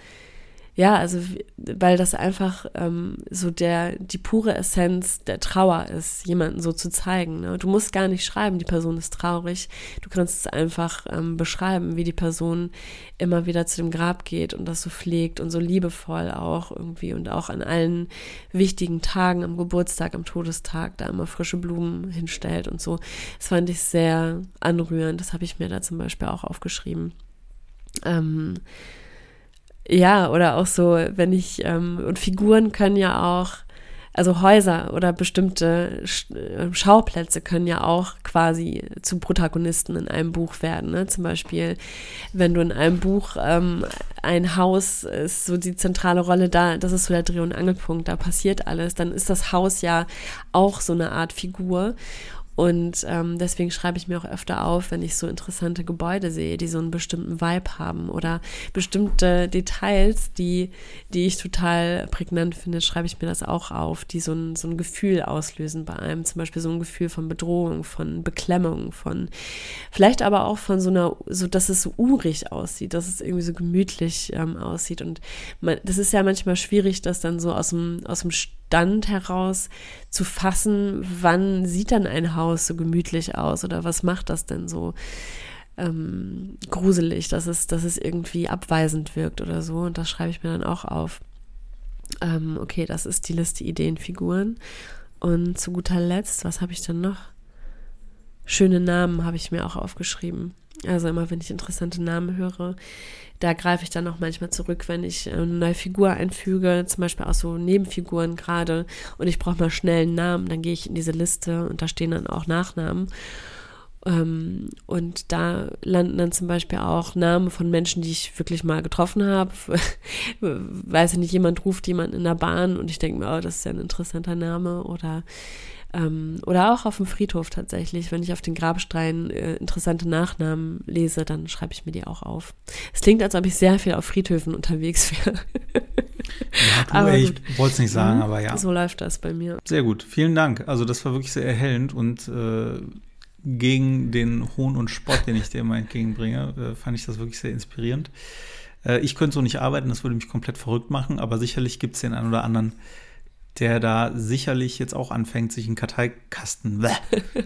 ja, also weil das einfach ähm, so der die pure Essenz der Trauer ist, jemanden so zu zeigen. Ne? Du musst gar nicht schreiben, die Person ist traurig. Du kannst es einfach ähm, beschreiben, wie die Person immer wieder zu dem Grab geht und das so pflegt und so liebevoll auch irgendwie und auch an allen wichtigen Tagen, am Geburtstag, am Todestag, da immer frische Blumen hinstellt und so. Das fand ich sehr anrührend. Das habe ich mir da zum Beispiel auch aufgeschrieben. Ähm, ja, oder auch so, wenn ich, ähm, und Figuren können ja auch, also Häuser oder bestimmte äh, Schauplätze können ja auch quasi zu Protagonisten in einem Buch werden. Ne? Zum Beispiel, wenn du in einem Buch ähm, ein Haus ist so die zentrale Rolle da, das ist so der Dreh- und Angelpunkt, da passiert alles, dann ist das Haus ja auch so eine Art Figur. Und ähm, deswegen schreibe ich mir auch öfter auf, wenn ich so interessante Gebäude sehe, die so einen bestimmten Vibe haben oder bestimmte Details, die, die ich total prägnant finde, schreibe ich mir das auch auf, die so ein, so ein Gefühl auslösen bei einem. Zum Beispiel so ein Gefühl von Bedrohung, von Beklemmung, von vielleicht aber auch von so einer, so dass es so urig aussieht, dass es irgendwie so gemütlich ähm, aussieht. Und man, das ist ja manchmal schwierig, das dann so aus dem, aus dem Stand heraus zu fassen, wann sieht dann ein Haus so gemütlich aus oder was macht das denn so ähm, gruselig, dass es, dass es irgendwie abweisend wirkt oder so. Und das schreibe ich mir dann auch auf. Ähm, okay, das ist die Liste Ideen, Figuren. Und zu guter Letzt, was habe ich dann noch? Schöne Namen habe ich mir auch aufgeschrieben. Also immer, wenn ich interessante Namen höre, da greife ich dann auch manchmal zurück, wenn ich eine neue Figur einfüge, zum Beispiel auch so Nebenfiguren gerade und ich brauche mal schnell einen Namen, dann gehe ich in diese Liste und da stehen dann auch Nachnamen. Ähm, und da landen dann zum Beispiel auch Namen von Menschen, die ich wirklich mal getroffen habe. Weiß ich nicht, jemand ruft jemanden in der Bahn und ich denke mir, oh, das ist ja ein interessanter Name. Oder, ähm, oder auch auf dem Friedhof tatsächlich. Wenn ich auf den Grabsteinen äh, interessante Nachnamen lese, dann schreibe ich mir die auch auf. Es klingt, als ob ich sehr viel auf Friedhöfen unterwegs wäre. ja, du, aber ey, ich wollte es nicht sagen, mhm, aber ja. So läuft das bei mir. Sehr gut, vielen Dank. Also das war wirklich sehr erhellend und äh, gegen den Hohn und Spott, den ich dir immer entgegenbringe, äh, fand ich das wirklich sehr inspirierend. Äh, ich könnte so nicht arbeiten, das würde mich komplett verrückt machen, aber sicherlich gibt es den einen oder anderen, der da sicherlich jetzt auch anfängt, sich einen Karteikasten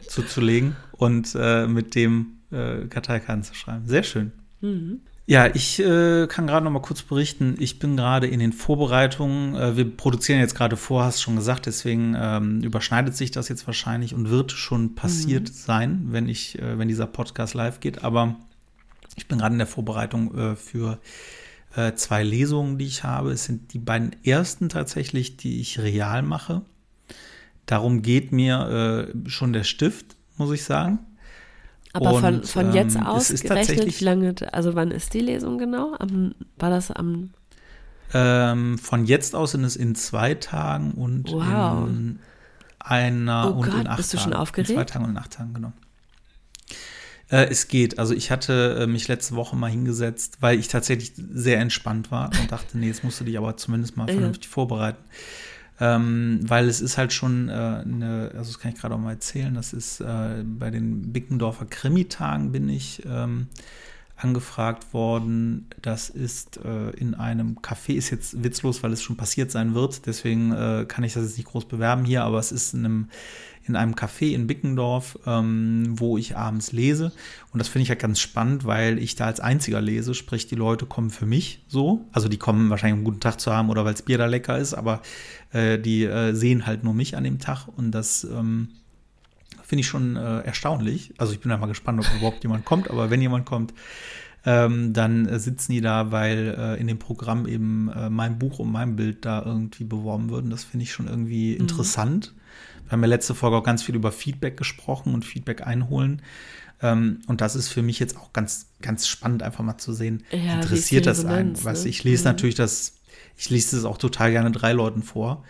zuzulegen und äh, mit dem äh, Karteikarten zu schreiben. Sehr schön. Mhm. Ja, ich äh, kann gerade noch mal kurz berichten. Ich bin gerade in den Vorbereitungen. Äh, wir produzieren jetzt gerade vor, hast schon gesagt. Deswegen ähm, überschneidet sich das jetzt wahrscheinlich und wird schon passiert mhm. sein, wenn ich, äh, wenn dieser Podcast live geht. Aber ich bin gerade in der Vorbereitung äh, für äh, zwei Lesungen, die ich habe. Es sind die beiden ersten tatsächlich, die ich real mache. Darum geht mir äh, schon der Stift, muss ich sagen. Aber und, von, von jetzt ähm, aus gerechnet, wie lange, also wann ist die Lesung genau? Am, war das am ähm, von jetzt aus sind es in zwei Tagen und wow. in einer oh und Gott, in acht bist du schon aufgeregt? In zwei Tagen und in acht Tagen, genau. Äh, es geht. Also ich hatte äh, mich letzte Woche mal hingesetzt, weil ich tatsächlich sehr entspannt war und dachte, nee, jetzt musst du dich aber zumindest mal vernünftig ja. vorbereiten. Ähm, weil es ist halt schon äh, eine, also das kann ich gerade auch mal erzählen, das ist äh, bei den Bickendorfer Krimitagen bin ich ähm, angefragt worden. Das ist äh, in einem Café, ist jetzt witzlos, weil es schon passiert sein wird, deswegen äh, kann ich das jetzt nicht groß bewerben hier, aber es ist in einem in einem Café in Bickendorf, ähm, wo ich abends lese. Und das finde ich ja halt ganz spannend, weil ich da als einziger lese, sprich, die Leute kommen für mich so. Also die kommen wahrscheinlich, um einen guten Tag zu haben oder weil das Bier da lecker ist, aber äh, die äh, sehen halt nur mich an dem Tag. Und das ähm, finde ich schon äh, erstaunlich. Also ich bin da mal gespannt, ob überhaupt jemand kommt, aber wenn jemand kommt, ähm, dann äh, sitzen die da, weil äh, in dem Programm eben äh, mein Buch und mein Bild da irgendwie beworben würden. Das finde ich schon irgendwie mhm. interessant. Wir haben ja letzte Folge auch ganz viel über Feedback gesprochen und Feedback einholen. Ähm, und das ist für mich jetzt auch ganz, ganz spannend, einfach mal zu sehen, ja, interessiert das einen. Was ne? ich lese mhm. natürlich das, ich lese das auch total gerne drei Leuten vor.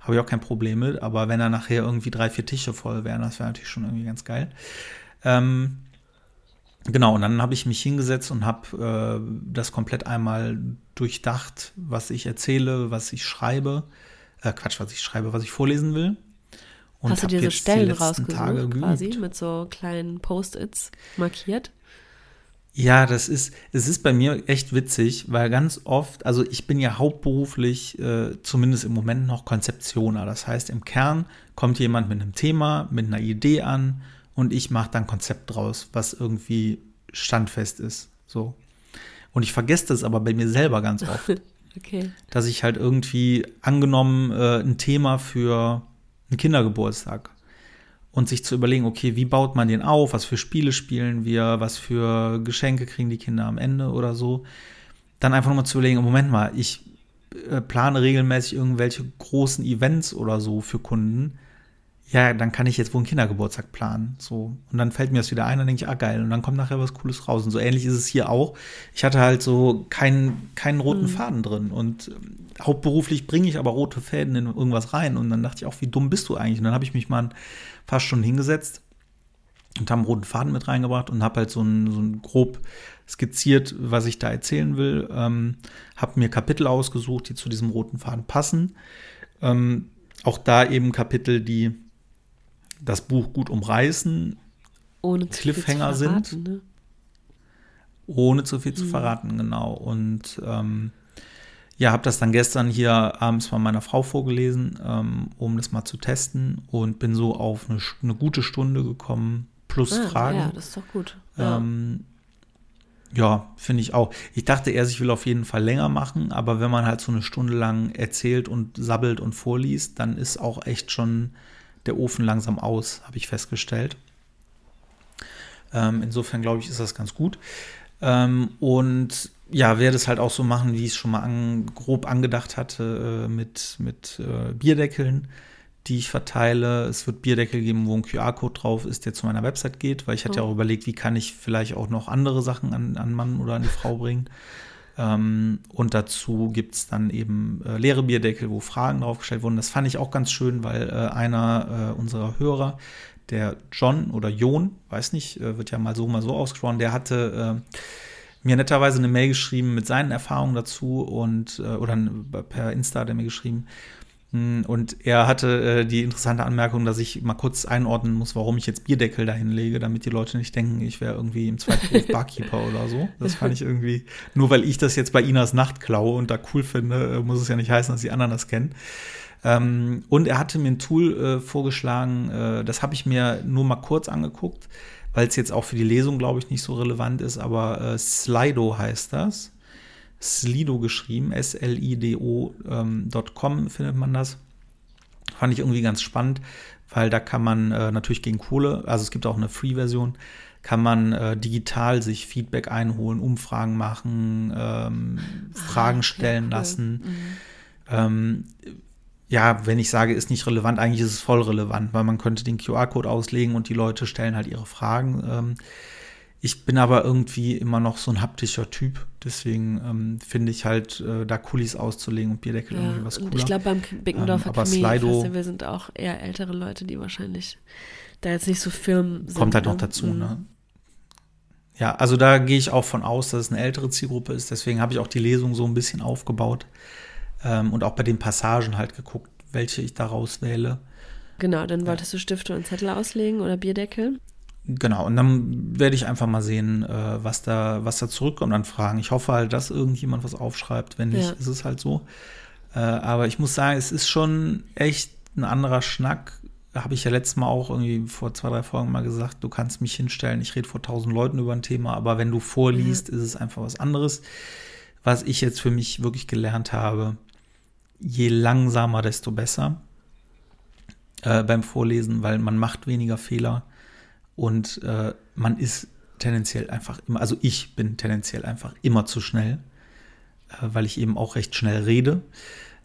Habe ich auch kein Problem mit, aber wenn da nachher irgendwie drei, vier Tische voll wären, das wäre natürlich schon irgendwie ganz geil. Ähm, genau, und dann habe ich mich hingesetzt und habe äh, das komplett einmal durchdacht, was ich erzähle, was ich schreibe. Äh, Quatsch, was ich schreibe, was ich vorlesen will. Und Hast du dir so Stellen rausgesucht, quasi, mit so kleinen Post-its markiert? Ja, das ist, es ist bei mir echt witzig, weil ganz oft, also ich bin ja hauptberuflich, äh, zumindest im Moment noch Konzeptioner. Das heißt, im Kern kommt jemand mit einem Thema, mit einer Idee an und ich mache dann Konzept draus, was irgendwie standfest ist. So. Und ich vergesse das aber bei mir selber ganz oft. okay. Dass ich halt irgendwie angenommen äh, ein Thema für einen Kindergeburtstag. Und sich zu überlegen, okay, wie baut man den auf, was für Spiele spielen wir, was für Geschenke kriegen die Kinder am Ende oder so. Dann einfach nochmal zu überlegen, Moment mal, ich äh, plane regelmäßig irgendwelche großen Events oder so für Kunden ja, dann kann ich jetzt wohl einen Kindergeburtstag planen. So. Und dann fällt mir das wieder ein, dann denke ich, ah geil, und dann kommt nachher was Cooles raus. Und so ähnlich ist es hier auch. Ich hatte halt so keinen, keinen roten mhm. Faden drin. Und ähm, hauptberuflich bringe ich aber rote Fäden in irgendwas rein. Und dann dachte ich auch, wie dumm bist du eigentlich? Und dann habe ich mich mal ein paar Stunden hingesetzt und habe einen roten Faden mit reingebracht und habe halt so ein, so ein grob skizziert, was ich da erzählen will. Ähm, habe mir Kapitel ausgesucht, die zu diesem roten Faden passen. Ähm, auch da eben Kapitel, die das Buch gut umreißen, ohne Cliffhanger verraten, sind. Ne? Ohne zu viel zu mhm. verraten, genau. Und ähm, ja, habe das dann gestern hier abends bei meiner Frau vorgelesen, ähm, um das mal zu testen und bin so auf eine, eine gute Stunde gekommen, plus ah, Fragen. Ja, das ist doch gut. Ja, ähm, ja finde ich auch. Ich dachte erst, ich will auf jeden Fall länger machen, aber wenn man halt so eine Stunde lang erzählt und sabbelt und vorliest, dann ist auch echt schon der Ofen langsam aus, habe ich festgestellt. Ähm, insofern glaube ich, ist das ganz gut. Ähm, und ja, werde es halt auch so machen, wie ich es schon mal an, grob angedacht hatte, äh, mit, mit äh, Bierdeckeln, die ich verteile. Es wird Bierdeckel geben, wo ein QR-Code drauf ist, der zu meiner Website geht, weil ich hatte ja auch überlegt, wie kann ich vielleicht auch noch andere Sachen an, an Mann oder an die Frau bringen. Ähm, und dazu gibt es dann eben äh, leere Bierdeckel, wo Fragen draufgestellt wurden. Das fand ich auch ganz schön, weil äh, einer äh, unserer Hörer, der John oder Jon, weiß nicht, wird ja mal so, mal so ausgesprochen, der hatte mir netterweise eine Mail geschrieben mit seinen Erfahrungen dazu und oder per Insta hat er mir geschrieben. Hm, und er hatte äh, die interessante Anmerkung, dass ich mal kurz einordnen muss, warum ich jetzt Bierdeckel dahin lege, damit die Leute nicht denken, ich wäre irgendwie im zweiten Beruf Barkeeper oder so. Das fand ich irgendwie, nur weil ich das jetzt bei Inas Nacht klaue und da cool finde, äh, muss es ja nicht heißen, dass die anderen das kennen. Ähm, und er hatte mir ein Tool äh, vorgeschlagen, äh, das habe ich mir nur mal kurz angeguckt weil es jetzt auch für die Lesung, glaube ich, nicht so relevant ist, aber äh, Slido heißt das. Slido geschrieben, S-L-I-D-O.com ähm, findet man das. Fand ich irgendwie ganz spannend, weil da kann man äh, natürlich gegen Kohle, also es gibt auch eine Free-Version, kann man äh, digital sich Feedback einholen, Umfragen machen, ähm, Fragen ah, stellen cool. lassen. Mhm. Ähm, ja, wenn ich sage, ist nicht relevant, eigentlich ist es voll relevant, weil man könnte den QR-Code auslegen und die Leute stellen halt ihre Fragen. Ähm, ich bin aber irgendwie immer noch so ein haptischer Typ, deswegen ähm, finde ich halt, äh, da Kulis auszulegen und Bierdeckel ja, irgendwie was cooler. Ich glaube, beim Bickendorfer ähm, Festival sind auch eher ältere Leute, die wahrscheinlich da jetzt nicht so firm sind. Kommt halt noch ne? dazu, mhm. ne? Ja, also da gehe ich auch von aus, dass es eine ältere Zielgruppe ist, deswegen habe ich auch die Lesung so ein bisschen aufgebaut ähm, und auch bei den Passagen halt geguckt, welche ich daraus wähle. Genau, dann wolltest du Stifte und Zettel auslegen oder Bierdeckel? Genau, und dann werde ich einfach mal sehen, äh, was, da, was da zurückkommt an Fragen. Ich hoffe halt, dass irgendjemand was aufschreibt. Wenn nicht, ja. ist es halt so. Äh, aber ich muss sagen, es ist schon echt ein anderer Schnack. Habe ich ja letztes Mal auch irgendwie vor zwei, drei Folgen mal gesagt, du kannst mich hinstellen, ich rede vor tausend Leuten über ein Thema, aber wenn du vorliest, mhm. ist es einfach was anderes. Was ich jetzt für mich wirklich gelernt habe, je langsamer, desto besser äh, beim Vorlesen, weil man macht weniger Fehler und äh, man ist tendenziell einfach immer, also ich bin tendenziell einfach immer zu schnell, äh, weil ich eben auch recht schnell rede.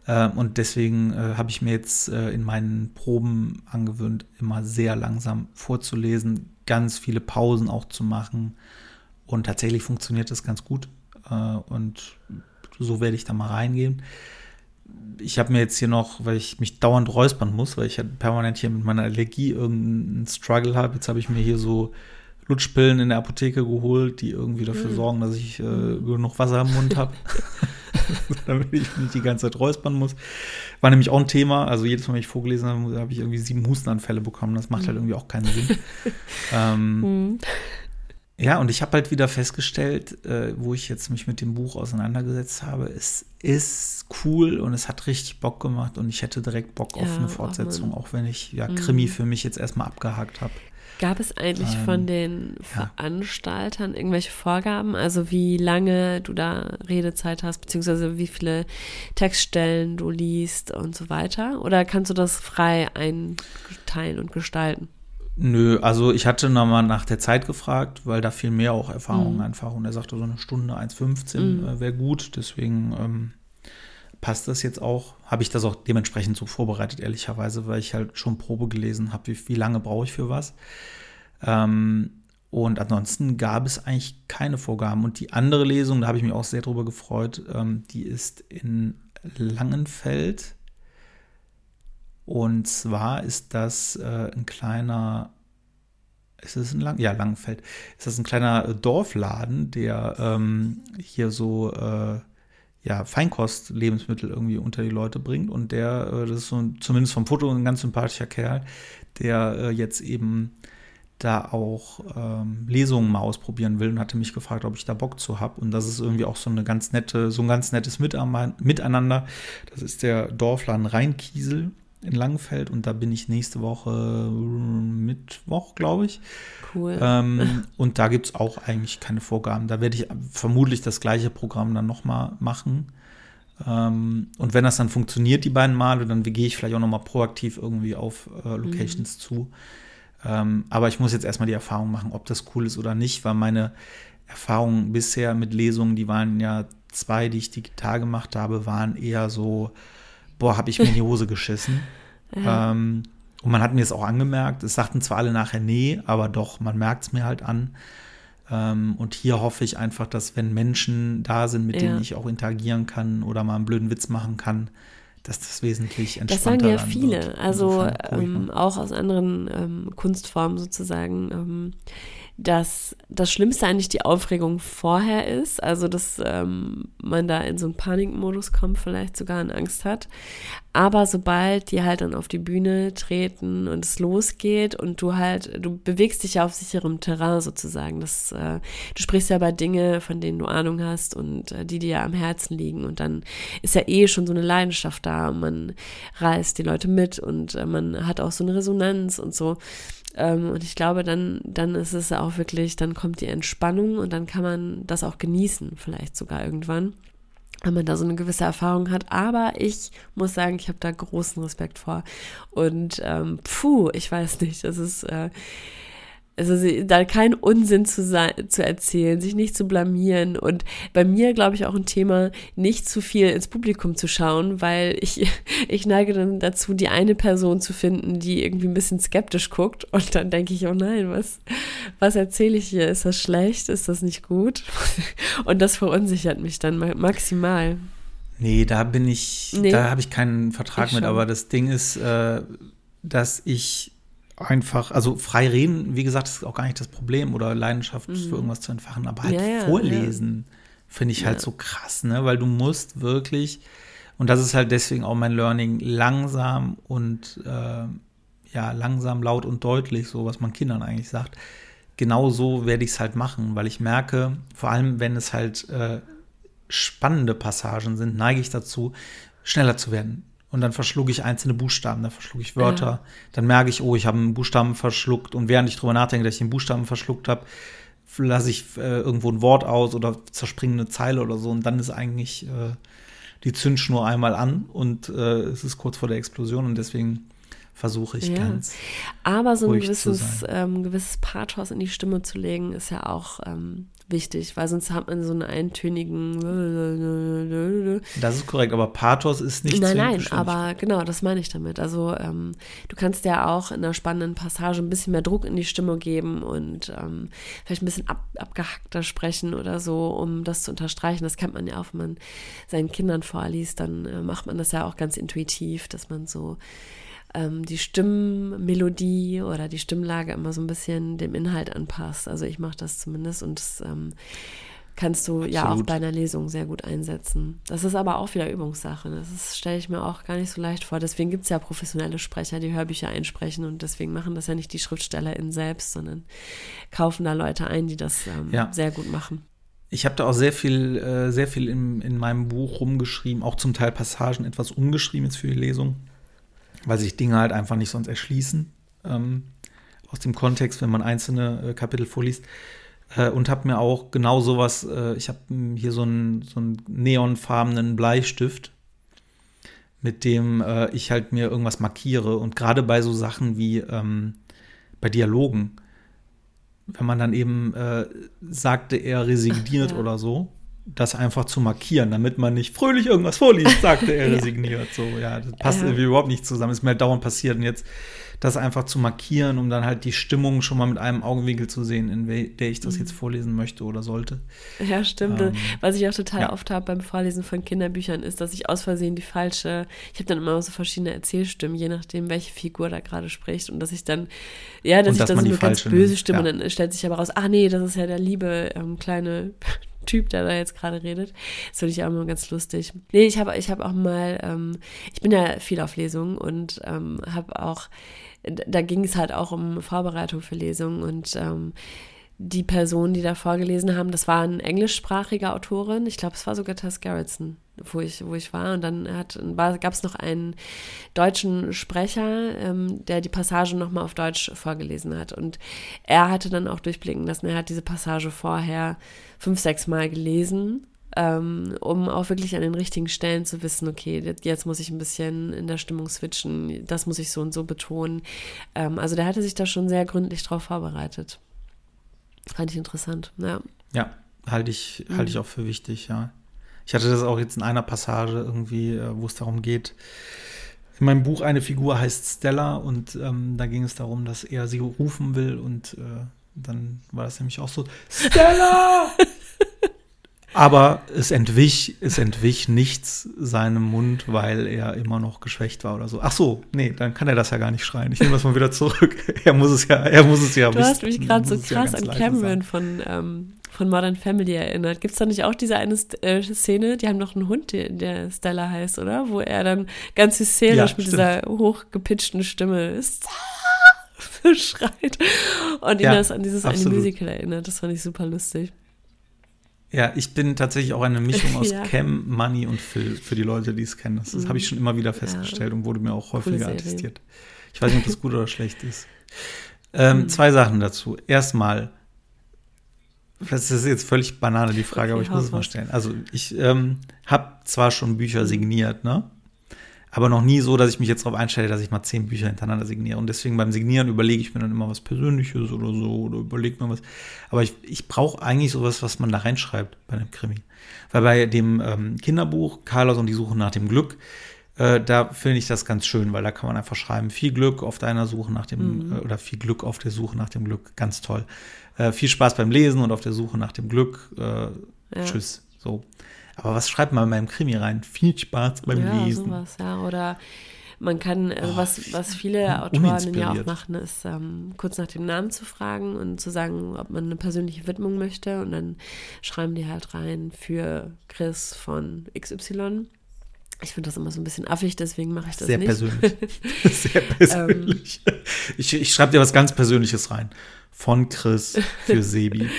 Äh, und deswegen äh, habe ich mir jetzt äh, in meinen Proben angewöhnt, immer sehr langsam vorzulesen, ganz viele Pausen auch zu machen. Und tatsächlich funktioniert das ganz gut. und so werde ich da mal reingehen ich habe mir jetzt hier noch, weil ich mich dauernd räuspern muss, weil ich ja permanent hier mit meiner Allergie irgendeinen Struggle habe. Jetzt habe ich mir hier so Lutschpillen in der Apotheke geholt, die irgendwie dafür mhm. sorgen, dass ich äh, genug Wasser im Mund habe. damit ich nicht die ganze Zeit räuspern muss. War nämlich auch ein Thema. Also jedes Mal, wenn ich vorgelesen habe, habe ich irgendwie sieben Hustenanfälle bekommen. Das macht halt mhm. halt irgendwie auch keinen Sinn. ähm, mhm. Ja, und ich habe halt wieder festgestellt, äh, wo ich jetzt mich mit dem Buch auseinandergesetzt habe, es ist cool und es hat richtig Bock gemacht und ich hätte direkt Bock ja, auf eine Fortsetzung, auch, wenn ich ja mhm. Krimi für mich jetzt erstmal abgehakt habe. Gab es eigentlich ähm, von den ja. Veranstaltern irgendwelche Vorgaben, also wie lange du da Redezeit hast, beziehungsweise wie viele Textstellen du liest und so weiter? Oder kannst du das frei einteilen und gestalten? Nö, also ich hatte nochmal nach der Zeit gefragt, weil da viel mehr auch Erfahrungen mhm. einfach. Und er sagte, so eine Stunde, 1,15 mhm. äh, wäre gut. Deswegen ähm, passt das jetzt auch. Habe ich das auch dementsprechend so vorbereitet, ehrlicherweise, weil ich halt schon Probe gelesen habe, wie, wie, lange brauche ich für was. Ähm, und ansonsten gab es eigentlich keine Vorgaben. Und die andere Lesung, da habe ich mich auch sehr drüber gefreut, ähm, die ist in Langenfeld und zwar ist das äh, ein kleiner, ist es ein Lang, ja, Langenfeld, ist das ein kleiner Dorfladen, der ähm, hier so äh, ja, Feinkost-Lebensmittel irgendwie unter die Leute bringt. Und der, äh, das ist so ein, zumindest vom Foto ein ganz sympathischer Kerl, der äh, jetzt eben da auch ähm, Lesungen mal ausprobieren will und hatte mich gefragt, ob ich da Bock zu habe. Und das ist irgendwie auch so eine ganz nette, so ein ganz nettes Miteinander. Das ist der Dorfladen Rheinkiesel in Langenfeld und da bin ich nächste Woche Mittwoch, glaube ich. Cool. Ähm, und da gibt es auch eigentlich keine Vorgaben. Da werde ich vermutlich das gleiche Programm dann nochmal machen. Ähm, und wenn das dann funktioniert, die beiden Male, dann gehe ich vielleicht auch nochmal proaktiv irgendwie auf äh, Locations mhm. zu. Ähm, aber ich muss jetzt erstmal die Erfahrung machen, ob das cool ist oder nicht, weil meine Erfahrungen bisher mit Lesungen, die waren ja zwei, die ich digital gemacht habe, waren eher so, boah, habe ich mir in die Hose geschissen. Ja. Ähm, und man hat mir es auch angemerkt. Es sagten zwar alle nachher nee, aber doch, man merkt es mir halt an. Ähm, und hier hoffe ich einfach, dass wenn Menschen da sind, mit ja. denen ich auch interagieren kann oder mal einen blöden Witz machen kann, dass das wesentlich entspannter Das sagen ja viele, wird. also ähm, auch aus anderen ähm, Kunstformen sozusagen. Dass das Schlimmste eigentlich die Aufregung vorher ist, also dass ähm, man da in so einen Panikmodus kommt, vielleicht sogar in Angst hat. Aber sobald die halt dann auf die Bühne treten und es losgeht und du halt, du bewegst dich ja auf sicherem Terrain sozusagen. Das, äh, du sprichst ja über Dinge, von denen du Ahnung hast und äh, die dir ja am Herzen liegen. Und dann ist ja eh schon so eine Leidenschaft da und man reißt die Leute mit und äh, man hat auch so eine Resonanz und so. Ähm, und ich glaube, dann, dann ist es auch wirklich, dann kommt die Entspannung und dann kann man das auch genießen, vielleicht sogar irgendwann, wenn man da so eine gewisse Erfahrung hat. Aber ich muss sagen, ich habe da großen Respekt vor. Und ähm, puh, ich weiß nicht, das ist. Äh, also da keinen Unsinn zu, sein, zu erzählen, sich nicht zu blamieren und bei mir, glaube ich, auch ein Thema, nicht zu viel ins Publikum zu schauen, weil ich, ich neige dann dazu, die eine Person zu finden, die irgendwie ein bisschen skeptisch guckt und dann denke ich, oh nein, was, was erzähle ich hier? Ist das schlecht? Ist das nicht gut? Und das verunsichert mich dann maximal. Nee, da bin ich, nee, da habe ich keinen Vertrag ich mit, aber das Ding ist, äh, dass ich einfach, also frei reden, wie gesagt, ist auch gar nicht das Problem oder Leidenschaft mhm. für irgendwas zu entfachen, aber halt ja, ja, vorlesen ja. finde ich halt so krass, ne, weil du musst wirklich, und das ist halt deswegen auch mein Learning, langsam und äh, ja, langsam, laut und deutlich, so was man Kindern eigentlich sagt. Genau so werde ich es halt machen, weil ich merke, vor allem wenn es halt äh, spannende Passagen sind, neige ich dazu, schneller zu werden und dann verschlug ich einzelne Buchstaben, dann verschlug ich Wörter, ja. dann merke ich, oh, ich habe einen Buchstaben verschluckt und während ich drüber nachdenke, dass ich den Buchstaben verschluckt habe, lasse ich äh, irgendwo ein Wort aus oder zerspringe eine Zeile oder so und dann ist eigentlich äh, die Zündschnur einmal an und äh, es ist kurz vor der Explosion und deswegen versuche ich ja. ganz. Aber so ein gewisses, ähm, gewisses Pathos in die Stimme zu legen, ist ja auch ähm, wichtig, weil sonst hat man so einen eintönigen. Das ist korrekt, aber Pathos ist nicht. Nein, nein, aber genau, das meine ich damit. Also ähm, du kannst ja auch in einer spannenden Passage ein bisschen mehr Druck in die Stimme geben und ähm, vielleicht ein bisschen ab, abgehackter sprechen oder so, um das zu unterstreichen. Das kennt man ja auch, wenn man seinen Kindern vorliest, dann äh, macht man das ja auch ganz intuitiv, dass man so ähm, die Stimmmelodie oder die Stimmlage immer so ein bisschen dem Inhalt anpasst. Also ich mache das zumindest und das ähm, kannst du Absolut. ja auch bei einer Lesung sehr gut einsetzen. Das ist aber auch wieder Übungssache. Das stelle ich mir auch gar nicht so leicht vor. Deswegen gibt es ja professionelle Sprecher, die Hörbücher einsprechen und deswegen machen das ja nicht die SchriftstellerInnen selbst, sondern kaufen da Leute ein, die das ähm, ja. sehr gut machen. Ich habe da auch sehr viel, äh, sehr viel in, in meinem Buch rumgeschrieben, auch zum Teil Passagen etwas umgeschrieben jetzt für die Lesung weil sich Dinge halt einfach nicht sonst erschließen ähm, aus dem Kontext, wenn man einzelne äh, Kapitel vorliest. Äh, und habe mir auch genau sowas, äh, ich habe hier so einen, so einen neonfarbenen Bleistift, mit dem äh, ich halt mir irgendwas markiere. Und gerade bei so Sachen wie ähm, bei Dialogen, wenn man dann eben äh, sagte, er resigniert ja. oder so, das einfach zu markieren, damit man nicht fröhlich irgendwas vorliest, sagte er resigniert. So, ja, das passt ja. irgendwie überhaupt nicht zusammen. Ist mir halt dauernd passiert. Und jetzt das einfach zu markieren, um dann halt die Stimmung schon mal mit einem Augenwinkel zu sehen, in der ich das mhm. jetzt vorlesen möchte oder sollte. Ja, stimmt. Ähm, Was ich auch total ja. oft habe beim Vorlesen von Kinderbüchern, ist, dass ich aus Versehen die falsche, ich habe dann immer so verschiedene Erzählstimmen, je nachdem, welche Figur da gerade spricht. Und dass ich dann, ja, dass und ich dann so eine ganz böse Stimme, ja. und dann stellt sich aber raus, ah nee, das ist ja der liebe ähm, kleine Typ, der da jetzt gerade redet. Das finde ich auch immer ganz lustig. Nee, ich habe ich hab auch mal, ähm, ich bin ja viel auf Lesungen und ähm, habe auch, da ging es halt auch um Vorbereitung für Lesungen und ähm, die Personen, die da vorgelesen haben, das war eine englischsprachige Autorin. Ich glaube, es war sogar Tess Gerritsen, wo ich, wo ich war. Und dann gab es noch einen deutschen Sprecher, ähm, der die Passage nochmal auf Deutsch vorgelesen hat. Und er hatte dann auch durchblicken lassen, er hat diese Passage vorher fünf, sechs Mal gelesen ähm, um auch wirklich an den richtigen Stellen zu wissen, okay, jetzt muss ich ein bisschen in der Stimmung switchen, das muss ich so und so betonen. Ähm, also der hatte sich da schon sehr gründlich drauf vorbereitet. Fand ich interessant, ja. Ja, halte ich, halte ich mhm. auch für wichtig, ja. Ich hatte das auch jetzt in einer Passage irgendwie, äh, wo es darum geht, in meinem Buch eine Figur heißt Stella und ähm, da ging es darum, dass er sie rufen will und äh, dann war das nämlich auch so, Stella! Aber es entwich, es entwich nichts seinem Mund, weil er immer noch geschwächt war oder so. Ach so, nee, dann kann er das ja gar nicht schreien. Ich nehme das mal wieder zurück. Er muss es ja, er muss es ja Du hast mich gerade so krass ja an Cameron von, ähm, von Modern Family erinnert. Gibt es da nicht auch diese eine äh, Szene, die haben noch einen Hund, der Stella heißt, oder? Wo er dann ganz hysterisch ja, mit dieser hochgepitchten Stimme ist. schreit und ihn ja, das an dieses absolut. eine Musical erinnert. Das fand ich super lustig. Ja, ich bin tatsächlich auch eine Mischung aus ja. Cam, Money und Phil, für die Leute, die es kennen. Das, das mhm. habe ich schon immer wieder festgestellt ja. und wurde mir auch häufiger attestiert. Ich weiß nicht, ob das gut oder schlecht ist. Ähm, mhm. Zwei Sachen dazu. Erstmal, das ist jetzt völlig banane die Frage, okay, aber ich muss es mal stellen. Also ich ähm, habe zwar schon Bücher signiert, ne? aber noch nie so, dass ich mich jetzt darauf einstelle, dass ich mal zehn Bücher hintereinander signiere. Und deswegen beim Signieren überlege ich mir dann immer was Persönliches oder so oder überlege mir was. Aber ich, ich brauche eigentlich sowas, was man da reinschreibt bei einem Krimi. Weil bei dem ähm, Kinderbuch Carlos und die Suche nach dem Glück, äh, da finde ich das ganz schön, weil da kann man einfach schreiben, viel Glück auf deiner Suche nach dem, mhm. äh, oder viel Glück auf der Suche nach dem Glück. Ganz toll. Äh, viel Spaß beim Lesen und auf der Suche nach dem Glück. Äh, ja. Tschüss. So. Aber was schreibt man in meinem Krimi rein? Viel Spaß beim ja, Lesen. Sowas, ja, oder man kann, also oh, was, was viele Autoren ja auch machen, ist ähm, kurz nach dem Namen zu fragen und zu sagen, ob man eine persönliche Widmung möchte. Und dann schreiben die halt rein für Chris von XY. Ich finde das immer so ein bisschen affig, deswegen mache ich das Sehr nicht. Persönlich. Sehr persönlich. ich ich schreibe dir was ganz Persönliches rein. Von Chris für Sebi.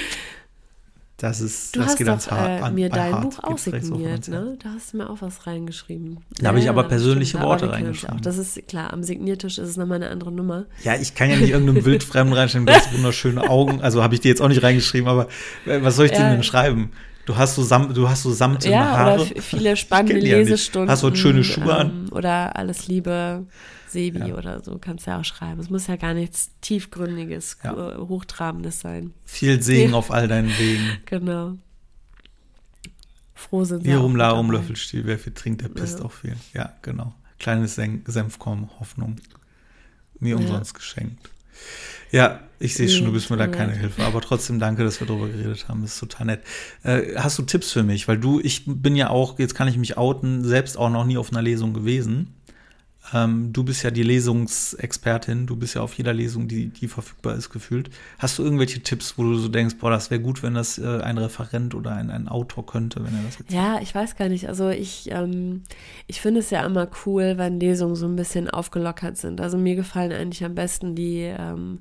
Das ist, du das hast geht doch, äh, an, mir dein Buch auch signiert, ne? Da hast du mir auch was reingeschrieben. Da habe ich aber persönliche stimmt, Worte reingeschrieben. Das ist klar, am Signiertisch ist es nochmal eine andere Nummer. Ja, ich kann ja nicht irgendeinem Wildfremden reinschreiben, du hast wunderschöne Augen. Also habe ich dir jetzt auch nicht reingeschrieben, aber äh, was soll ich ja. denn schreiben? Du hast so, Sam du hast so samtene ja, Haare. Oder viele spannende Lesestunden. Hast du schöne Schuhe ähm, an. Oder alles Liebe. Sebi ja. oder so, kannst du ja auch schreiben. Es muss ja gar nichts tiefgründiges, ja. Äh, hochtrabendes sein. Viel Segen auf all deinen Wegen. Genau. Froh sind wir. Lirum Larum Löffelstiel, wer viel trinkt, der pisst auch viel. Ja, genau. Kleines Senfkorn, Hoffnung. Mir umsonst geschenkt. Ja, ich sehe schon, du bist mir da keine Hilfe, aber trotzdem danke, dass wir darüber geredet haben. Das ist total nett. Äh, hast du Tipps für mich? Weil du, ich bin ja auch, jetzt kann ich mich outen, selbst auch noch nie auf einer Lesung gewesen. Ähm, du bist ja die Lesungsexpertin, du bist ja auf jeder Lesung, die, die verfügbar ist, gefühlt. Hast du irgendwelche Tipps, wo du so denkst, boah, das wäre gut, wenn das äh, ein Referent oder ein, ein Autor könnte, wenn er das jetzt Ja, ich weiß gar nicht. Also ich, ähm, ich finde es ja immer cool, wenn Lesungen so ein bisschen aufgelockert sind. Also mir gefallen eigentlich am besten die ähm,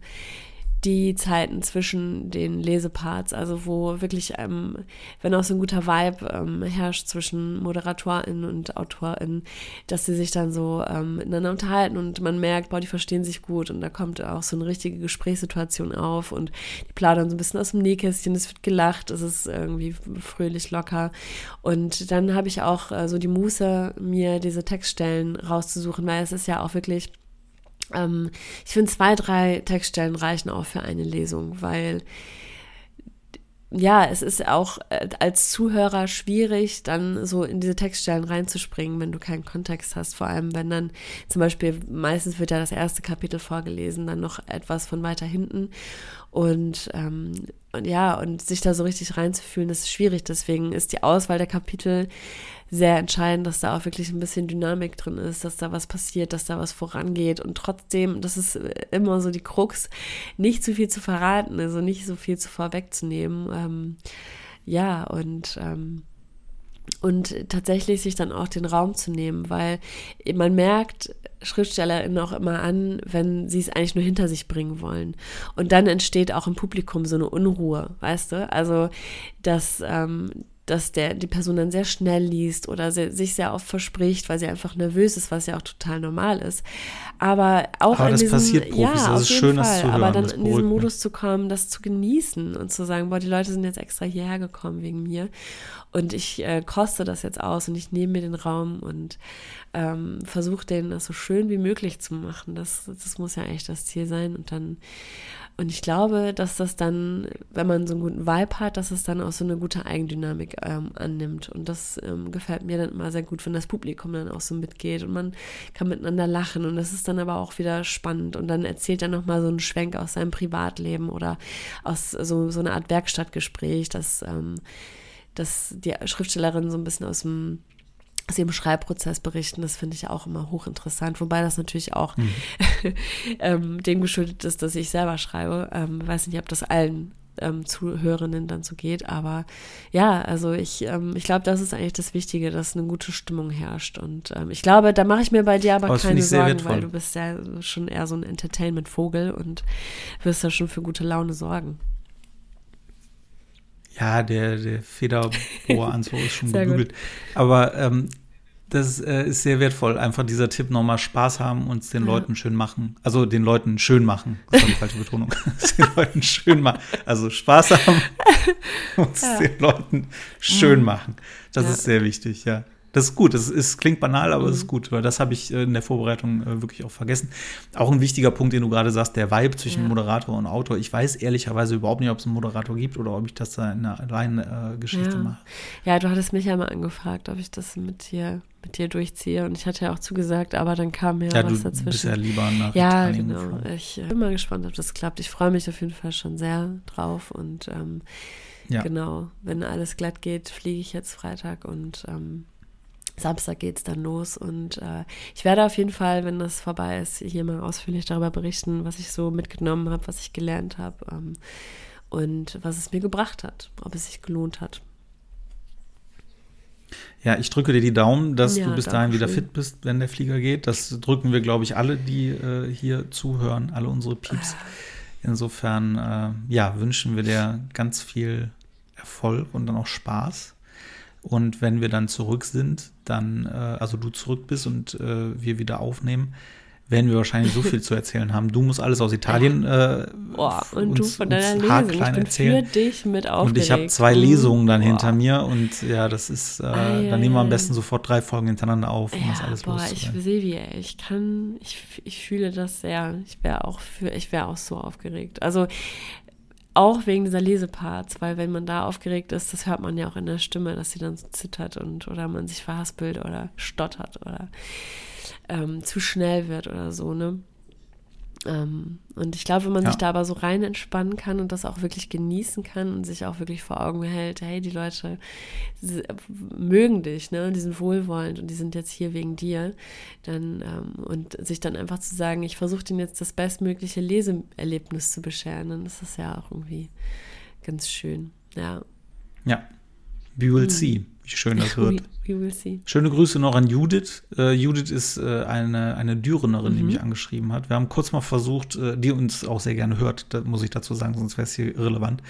die Zeiten zwischen den Leseparts, also wo wirklich, ähm, wenn auch so ein guter Vibe ähm, herrscht zwischen ModeratorInnen und AutorInnen, dass sie sich dann so ähm, miteinander unterhalten und man merkt, boah, die verstehen sich gut und da kommt auch so eine richtige Gesprächssituation auf und die plaudern so ein bisschen aus dem Nähkästchen, es wird gelacht, es ist irgendwie fröhlich locker und dann habe ich auch äh, so die Muße, mir diese Textstellen rauszusuchen, weil es ist ja auch wirklich ähm, ich finde, zwei, drei Textstellen reichen auch für eine Lesung, weil ja, es ist auch äh, als Zuhörer schwierig, dann so in diese Textstellen reinzuspringen, wenn du keinen Kontext hast. Vor allem, wenn dann zum Beispiel, meistens wird ja das erste Kapitel vorgelesen, dann noch etwas von weiter hinten. Und, ähm, und ja, und sich da so richtig reinzufühlen, das ist schwierig. Deswegen ist die Auswahl der Kapitel sehr entscheidend, dass da auch wirklich ein bisschen Dynamik drin ist, dass da was passiert, dass da was vorangeht und trotzdem, das ist immer so die Krux, nicht zu viel zu verraten, also nicht so viel zu vorwegzunehmen. Ähm, ja, und ähm, und tatsächlich sich dann auch den Raum zu nehmen, weil man merkt SchriftstellerInnen auch immer an, wenn sie es eigentlich nur hinter sich bringen wollen. Und dann entsteht auch im Publikum so eine Unruhe, weißt du? Also, dass, ähm, dass der, die Person dann sehr schnell liest oder sehr, sich sehr oft verspricht, weil sie einfach nervös ist, was ja auch total normal ist. Aber auch aber in das diesem, passiert Profis, ja, das ist schön, Fall. das zu hören, aber dann in diesen Modus zu kommen, das zu genießen und zu sagen, boah, die Leute sind jetzt extra hierher gekommen wegen mir und ich äh, koste das jetzt aus und ich nehme mir den Raum und ähm, versuche denen das so schön wie möglich zu machen. Das, das muss ja echt das Ziel sein und dann und ich glaube, dass das dann, wenn man so einen guten Vibe hat, dass es dann auch so eine gute Eigendynamik Dynamik ähm, annimmt. Und das ähm, gefällt mir dann immer sehr gut, wenn das Publikum dann auch so mitgeht und man kann miteinander lachen und das ist dann aber auch wieder spannend. Und dann erzählt er nochmal so einen Schwenk aus seinem Privatleben oder aus so, so einer Art Werkstattgespräch, dass, ähm, dass die Schriftstellerin so ein bisschen aus dem aus ihrem Schreibprozess berichten. Das finde ich auch immer hochinteressant, wobei das natürlich auch mhm. ähm, dem geschuldet ist, dass ich selber schreibe. Ähm, weiß nicht, ob das allen ähm, Zuhörenden dann so geht, aber ja, also ich, ähm, ich glaube, das ist eigentlich das Wichtige, dass eine gute Stimmung herrscht und ähm, ich glaube, da mache ich mir bei dir aber, aber keine Sorgen, weil du bist ja schon eher so ein Entertainment-Vogel und wirst ja schon für gute Laune sorgen. Ja, der, der Federbohranzug ist schon gegoogelt. Aber ähm, das äh, ist sehr wertvoll. Einfach dieser Tipp nochmal Spaß haben und es den ja. Leuten schön machen. Also den Leuten schön machen. Das war die falsche Betonung. den Leuten schön machen. Also Spaß haben und es ja. den Leuten schön mhm. machen. Das ja. ist sehr wichtig, ja. Das ist gut. Das ist, klingt banal, aber es mhm. ist gut, weil das habe ich äh, in der Vorbereitung äh, wirklich auch vergessen. Auch ein wichtiger Punkt, den du gerade sagst, der Vibe zwischen ja. Moderator und Autor. Ich weiß ehrlicherweise überhaupt nicht, ob es einen Moderator gibt oder ob ich das da in einer allein Geschichte ja. mache. Ja, du hattest mich ja mal angefragt, ob ich das mit dir mit dir durchziehe. Und ich hatte ja auch zugesagt, aber dann kam ja, ja was du dazwischen. Bist ja lieber nach Ja, genau. Geflogen. Ich äh, bin mal gespannt, ob das klappt. Ich freue mich auf jeden Fall schon sehr drauf. Und ähm, ja. genau, wenn alles glatt geht, fliege ich jetzt Freitag und ähm, Samstag geht es dann los und äh, ich werde auf jeden Fall, wenn das vorbei ist, hier mal ausführlich darüber berichten, was ich so mitgenommen habe, was ich gelernt habe ähm, und was es mir gebracht hat, ob es sich gelohnt hat. Ja, ich drücke dir die Daumen, dass ja, du bis dahin wieder fit bist, wenn der Flieger geht. Das drücken wir, glaube ich, alle, die äh, hier zuhören, alle unsere Pieps. Insofern, äh, ja, wünschen wir dir ganz viel Erfolg und dann auch Spaß. Und wenn wir dann zurück sind, dann, äh, also du zurück bist und äh, wir wieder aufnehmen, werden wir wahrscheinlich so viel zu erzählen haben. Du musst alles aus Italien äh, Boah, und uns, du von deiner Lesung. Ich bin erzählen. für dich mit aufgeregt. Und ich habe zwei Lesungen dann boah. hinter mir und ja, das ist, äh, ah, ja, dann nehmen wir am besten sofort drei Folgen hintereinander auf, um ja, das alles boah, ich sehe wie, ich kann, ich, ich fühle das sehr. Ich wäre auch für, ich wäre auch so aufgeregt. Also auch wegen dieser Leseparts, weil wenn man da aufgeregt ist, das hört man ja auch in der Stimme, dass sie dann so zittert und oder man sich verhaspelt oder stottert oder ähm, zu schnell wird oder so, ne? Ähm, und ich glaube, wenn man ja. sich da aber so rein entspannen kann und das auch wirklich genießen kann und sich auch wirklich vor Augen hält, hey, die Leute mögen dich, ne? Die sind wohlwollend und die sind jetzt hier wegen dir, dann ähm, und sich dann einfach zu sagen, ich versuche denen jetzt das bestmögliche Leseerlebnis zu bescheren, dann ist das ja auch irgendwie ganz schön, ja. Ja, we will hm. see wie schön das wird. We, we Schöne Grüße noch an Judith. Äh, Judith ist äh, eine, eine Dürenerin, mhm. die mich angeschrieben hat. Wir haben kurz mal versucht, äh, die uns auch sehr gerne hört, da muss ich dazu sagen, sonst wäre es hier irrelevant.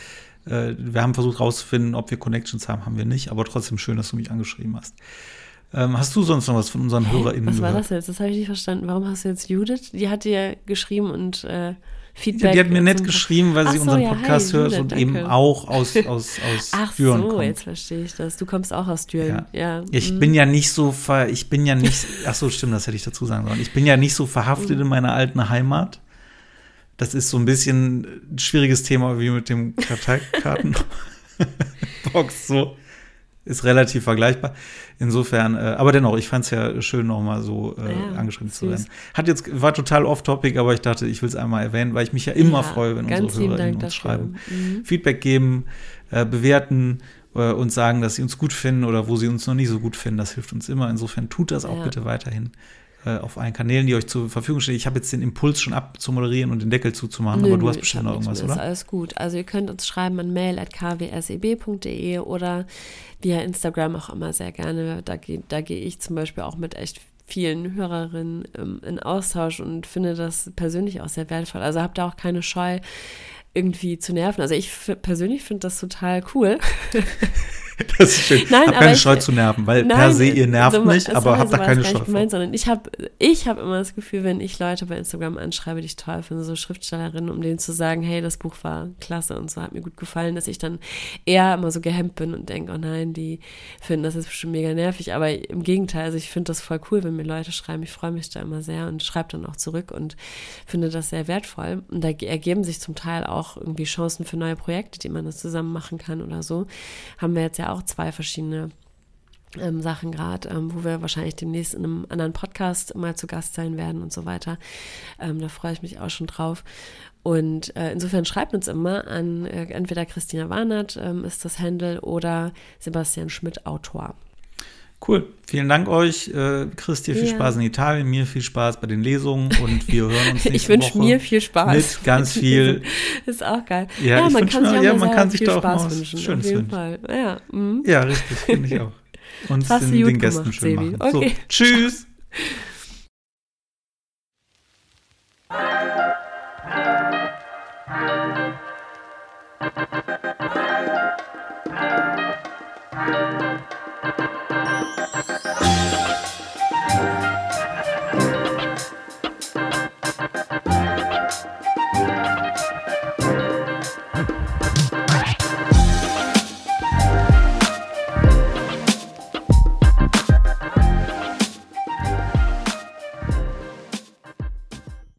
Äh, wir haben versucht herauszufinden, ob wir Connections haben, haben wir nicht, aber trotzdem schön, dass du mich angeschrieben hast. Ähm, hast du sonst noch was von unseren HörerInnen Was war gehört? das jetzt? Das habe ich nicht verstanden. Warum hast du jetzt Judith? Die hat dir geschrieben und äh, Feedback. Die hat mir nett geschrieben, weil sie so, unseren ja, Podcast hey, hört und danke. eben auch aus, aus, aus Ach Düren so, kommt. jetzt verstehe ich das. Du kommst auch aus Düren. Ja. ja. Ich mhm. bin ja nicht so, ver, ich bin ja nicht, ach so, stimmt, das hätte ich dazu sagen sollen. Ich bin ja nicht so verhaftet in meiner alten Heimat. Das ist so ein bisschen ein schwieriges Thema wie mit dem Karteikartenbox so ist relativ vergleichbar. Insofern, äh, aber dennoch, ich fand es ja schön, nochmal so äh, ja, angeschrieben süß. zu werden. Hat jetzt, war total off-topic, aber ich dachte, ich will es einmal erwähnen, weil ich mich ja immer ja, freue, wenn unsere Hörerinnen uns schreiben. Mhm. Feedback geben, äh, bewerten äh, und sagen, dass sie uns gut finden oder wo sie uns noch nicht so gut finden. Das hilft uns immer. Insofern tut das auch ja. bitte weiterhin äh, auf allen Kanälen, die euch zur Verfügung stehen. Ich habe jetzt den Impuls schon abzumoderieren und den Deckel zuzumachen, nö, aber du hast bestimmt noch irgendwas, oder? Ist alles gut. Also ihr könnt uns schreiben an mail.kwseb.de oder via Instagram auch immer sehr gerne. Da, da gehe ich zum Beispiel auch mit echt vielen Hörerinnen ähm, in Austausch und finde das persönlich auch sehr wertvoll. Also habt da auch keine Scheu, irgendwie zu nerven. Also ich persönlich finde das total cool. Das ist schön. Nein, hab keine Scheu zu nerven, weil nein, per se ihr nervt so, mich, aber habt da keine Scheu gemeint, sondern ich habe ich hab immer das Gefühl, wenn ich Leute bei Instagram anschreibe, die ich toll finde, so Schriftstellerinnen, um denen zu sagen, hey, das Buch war klasse und so hat mir gut gefallen, dass ich dann eher immer so gehemmt bin und denke, oh nein, die finden das jetzt bestimmt mega nervig, aber im Gegenteil, also ich finde das voll cool, wenn mir Leute schreiben, ich freue mich da immer sehr und schreibe dann auch zurück und finde das sehr wertvoll und da ergeben sich zum Teil auch irgendwie Chancen für neue Projekte, die man das zusammen machen kann oder so. Haben wir jetzt ja ja auch zwei verschiedene ähm, Sachen gerade, ähm, wo wir wahrscheinlich demnächst in einem anderen Podcast mal zu Gast sein werden und so weiter. Ähm, da freue ich mich auch schon drauf. Und äh, insofern schreibt uns immer an äh, entweder Christina Warnert ähm, ist das Handle oder Sebastian Schmidt Autor. Cool. Vielen Dank euch. Äh, Chris, viel ja. Spaß in Italien, mir viel Spaß bei den Lesungen und wir hören uns nächste Ich wünsche mir viel Spaß. Mit ganz viel. ist auch geil. Ja, ja man kann mir, sich, auch ja, man kann sich viel da auch Spaß wünschen. Schönes auf jeden Fall. Ja, mhm. ja richtig, finde ich auch. Und den, den gemacht, Gästen schön Sebi. machen. Okay. So, tschüss.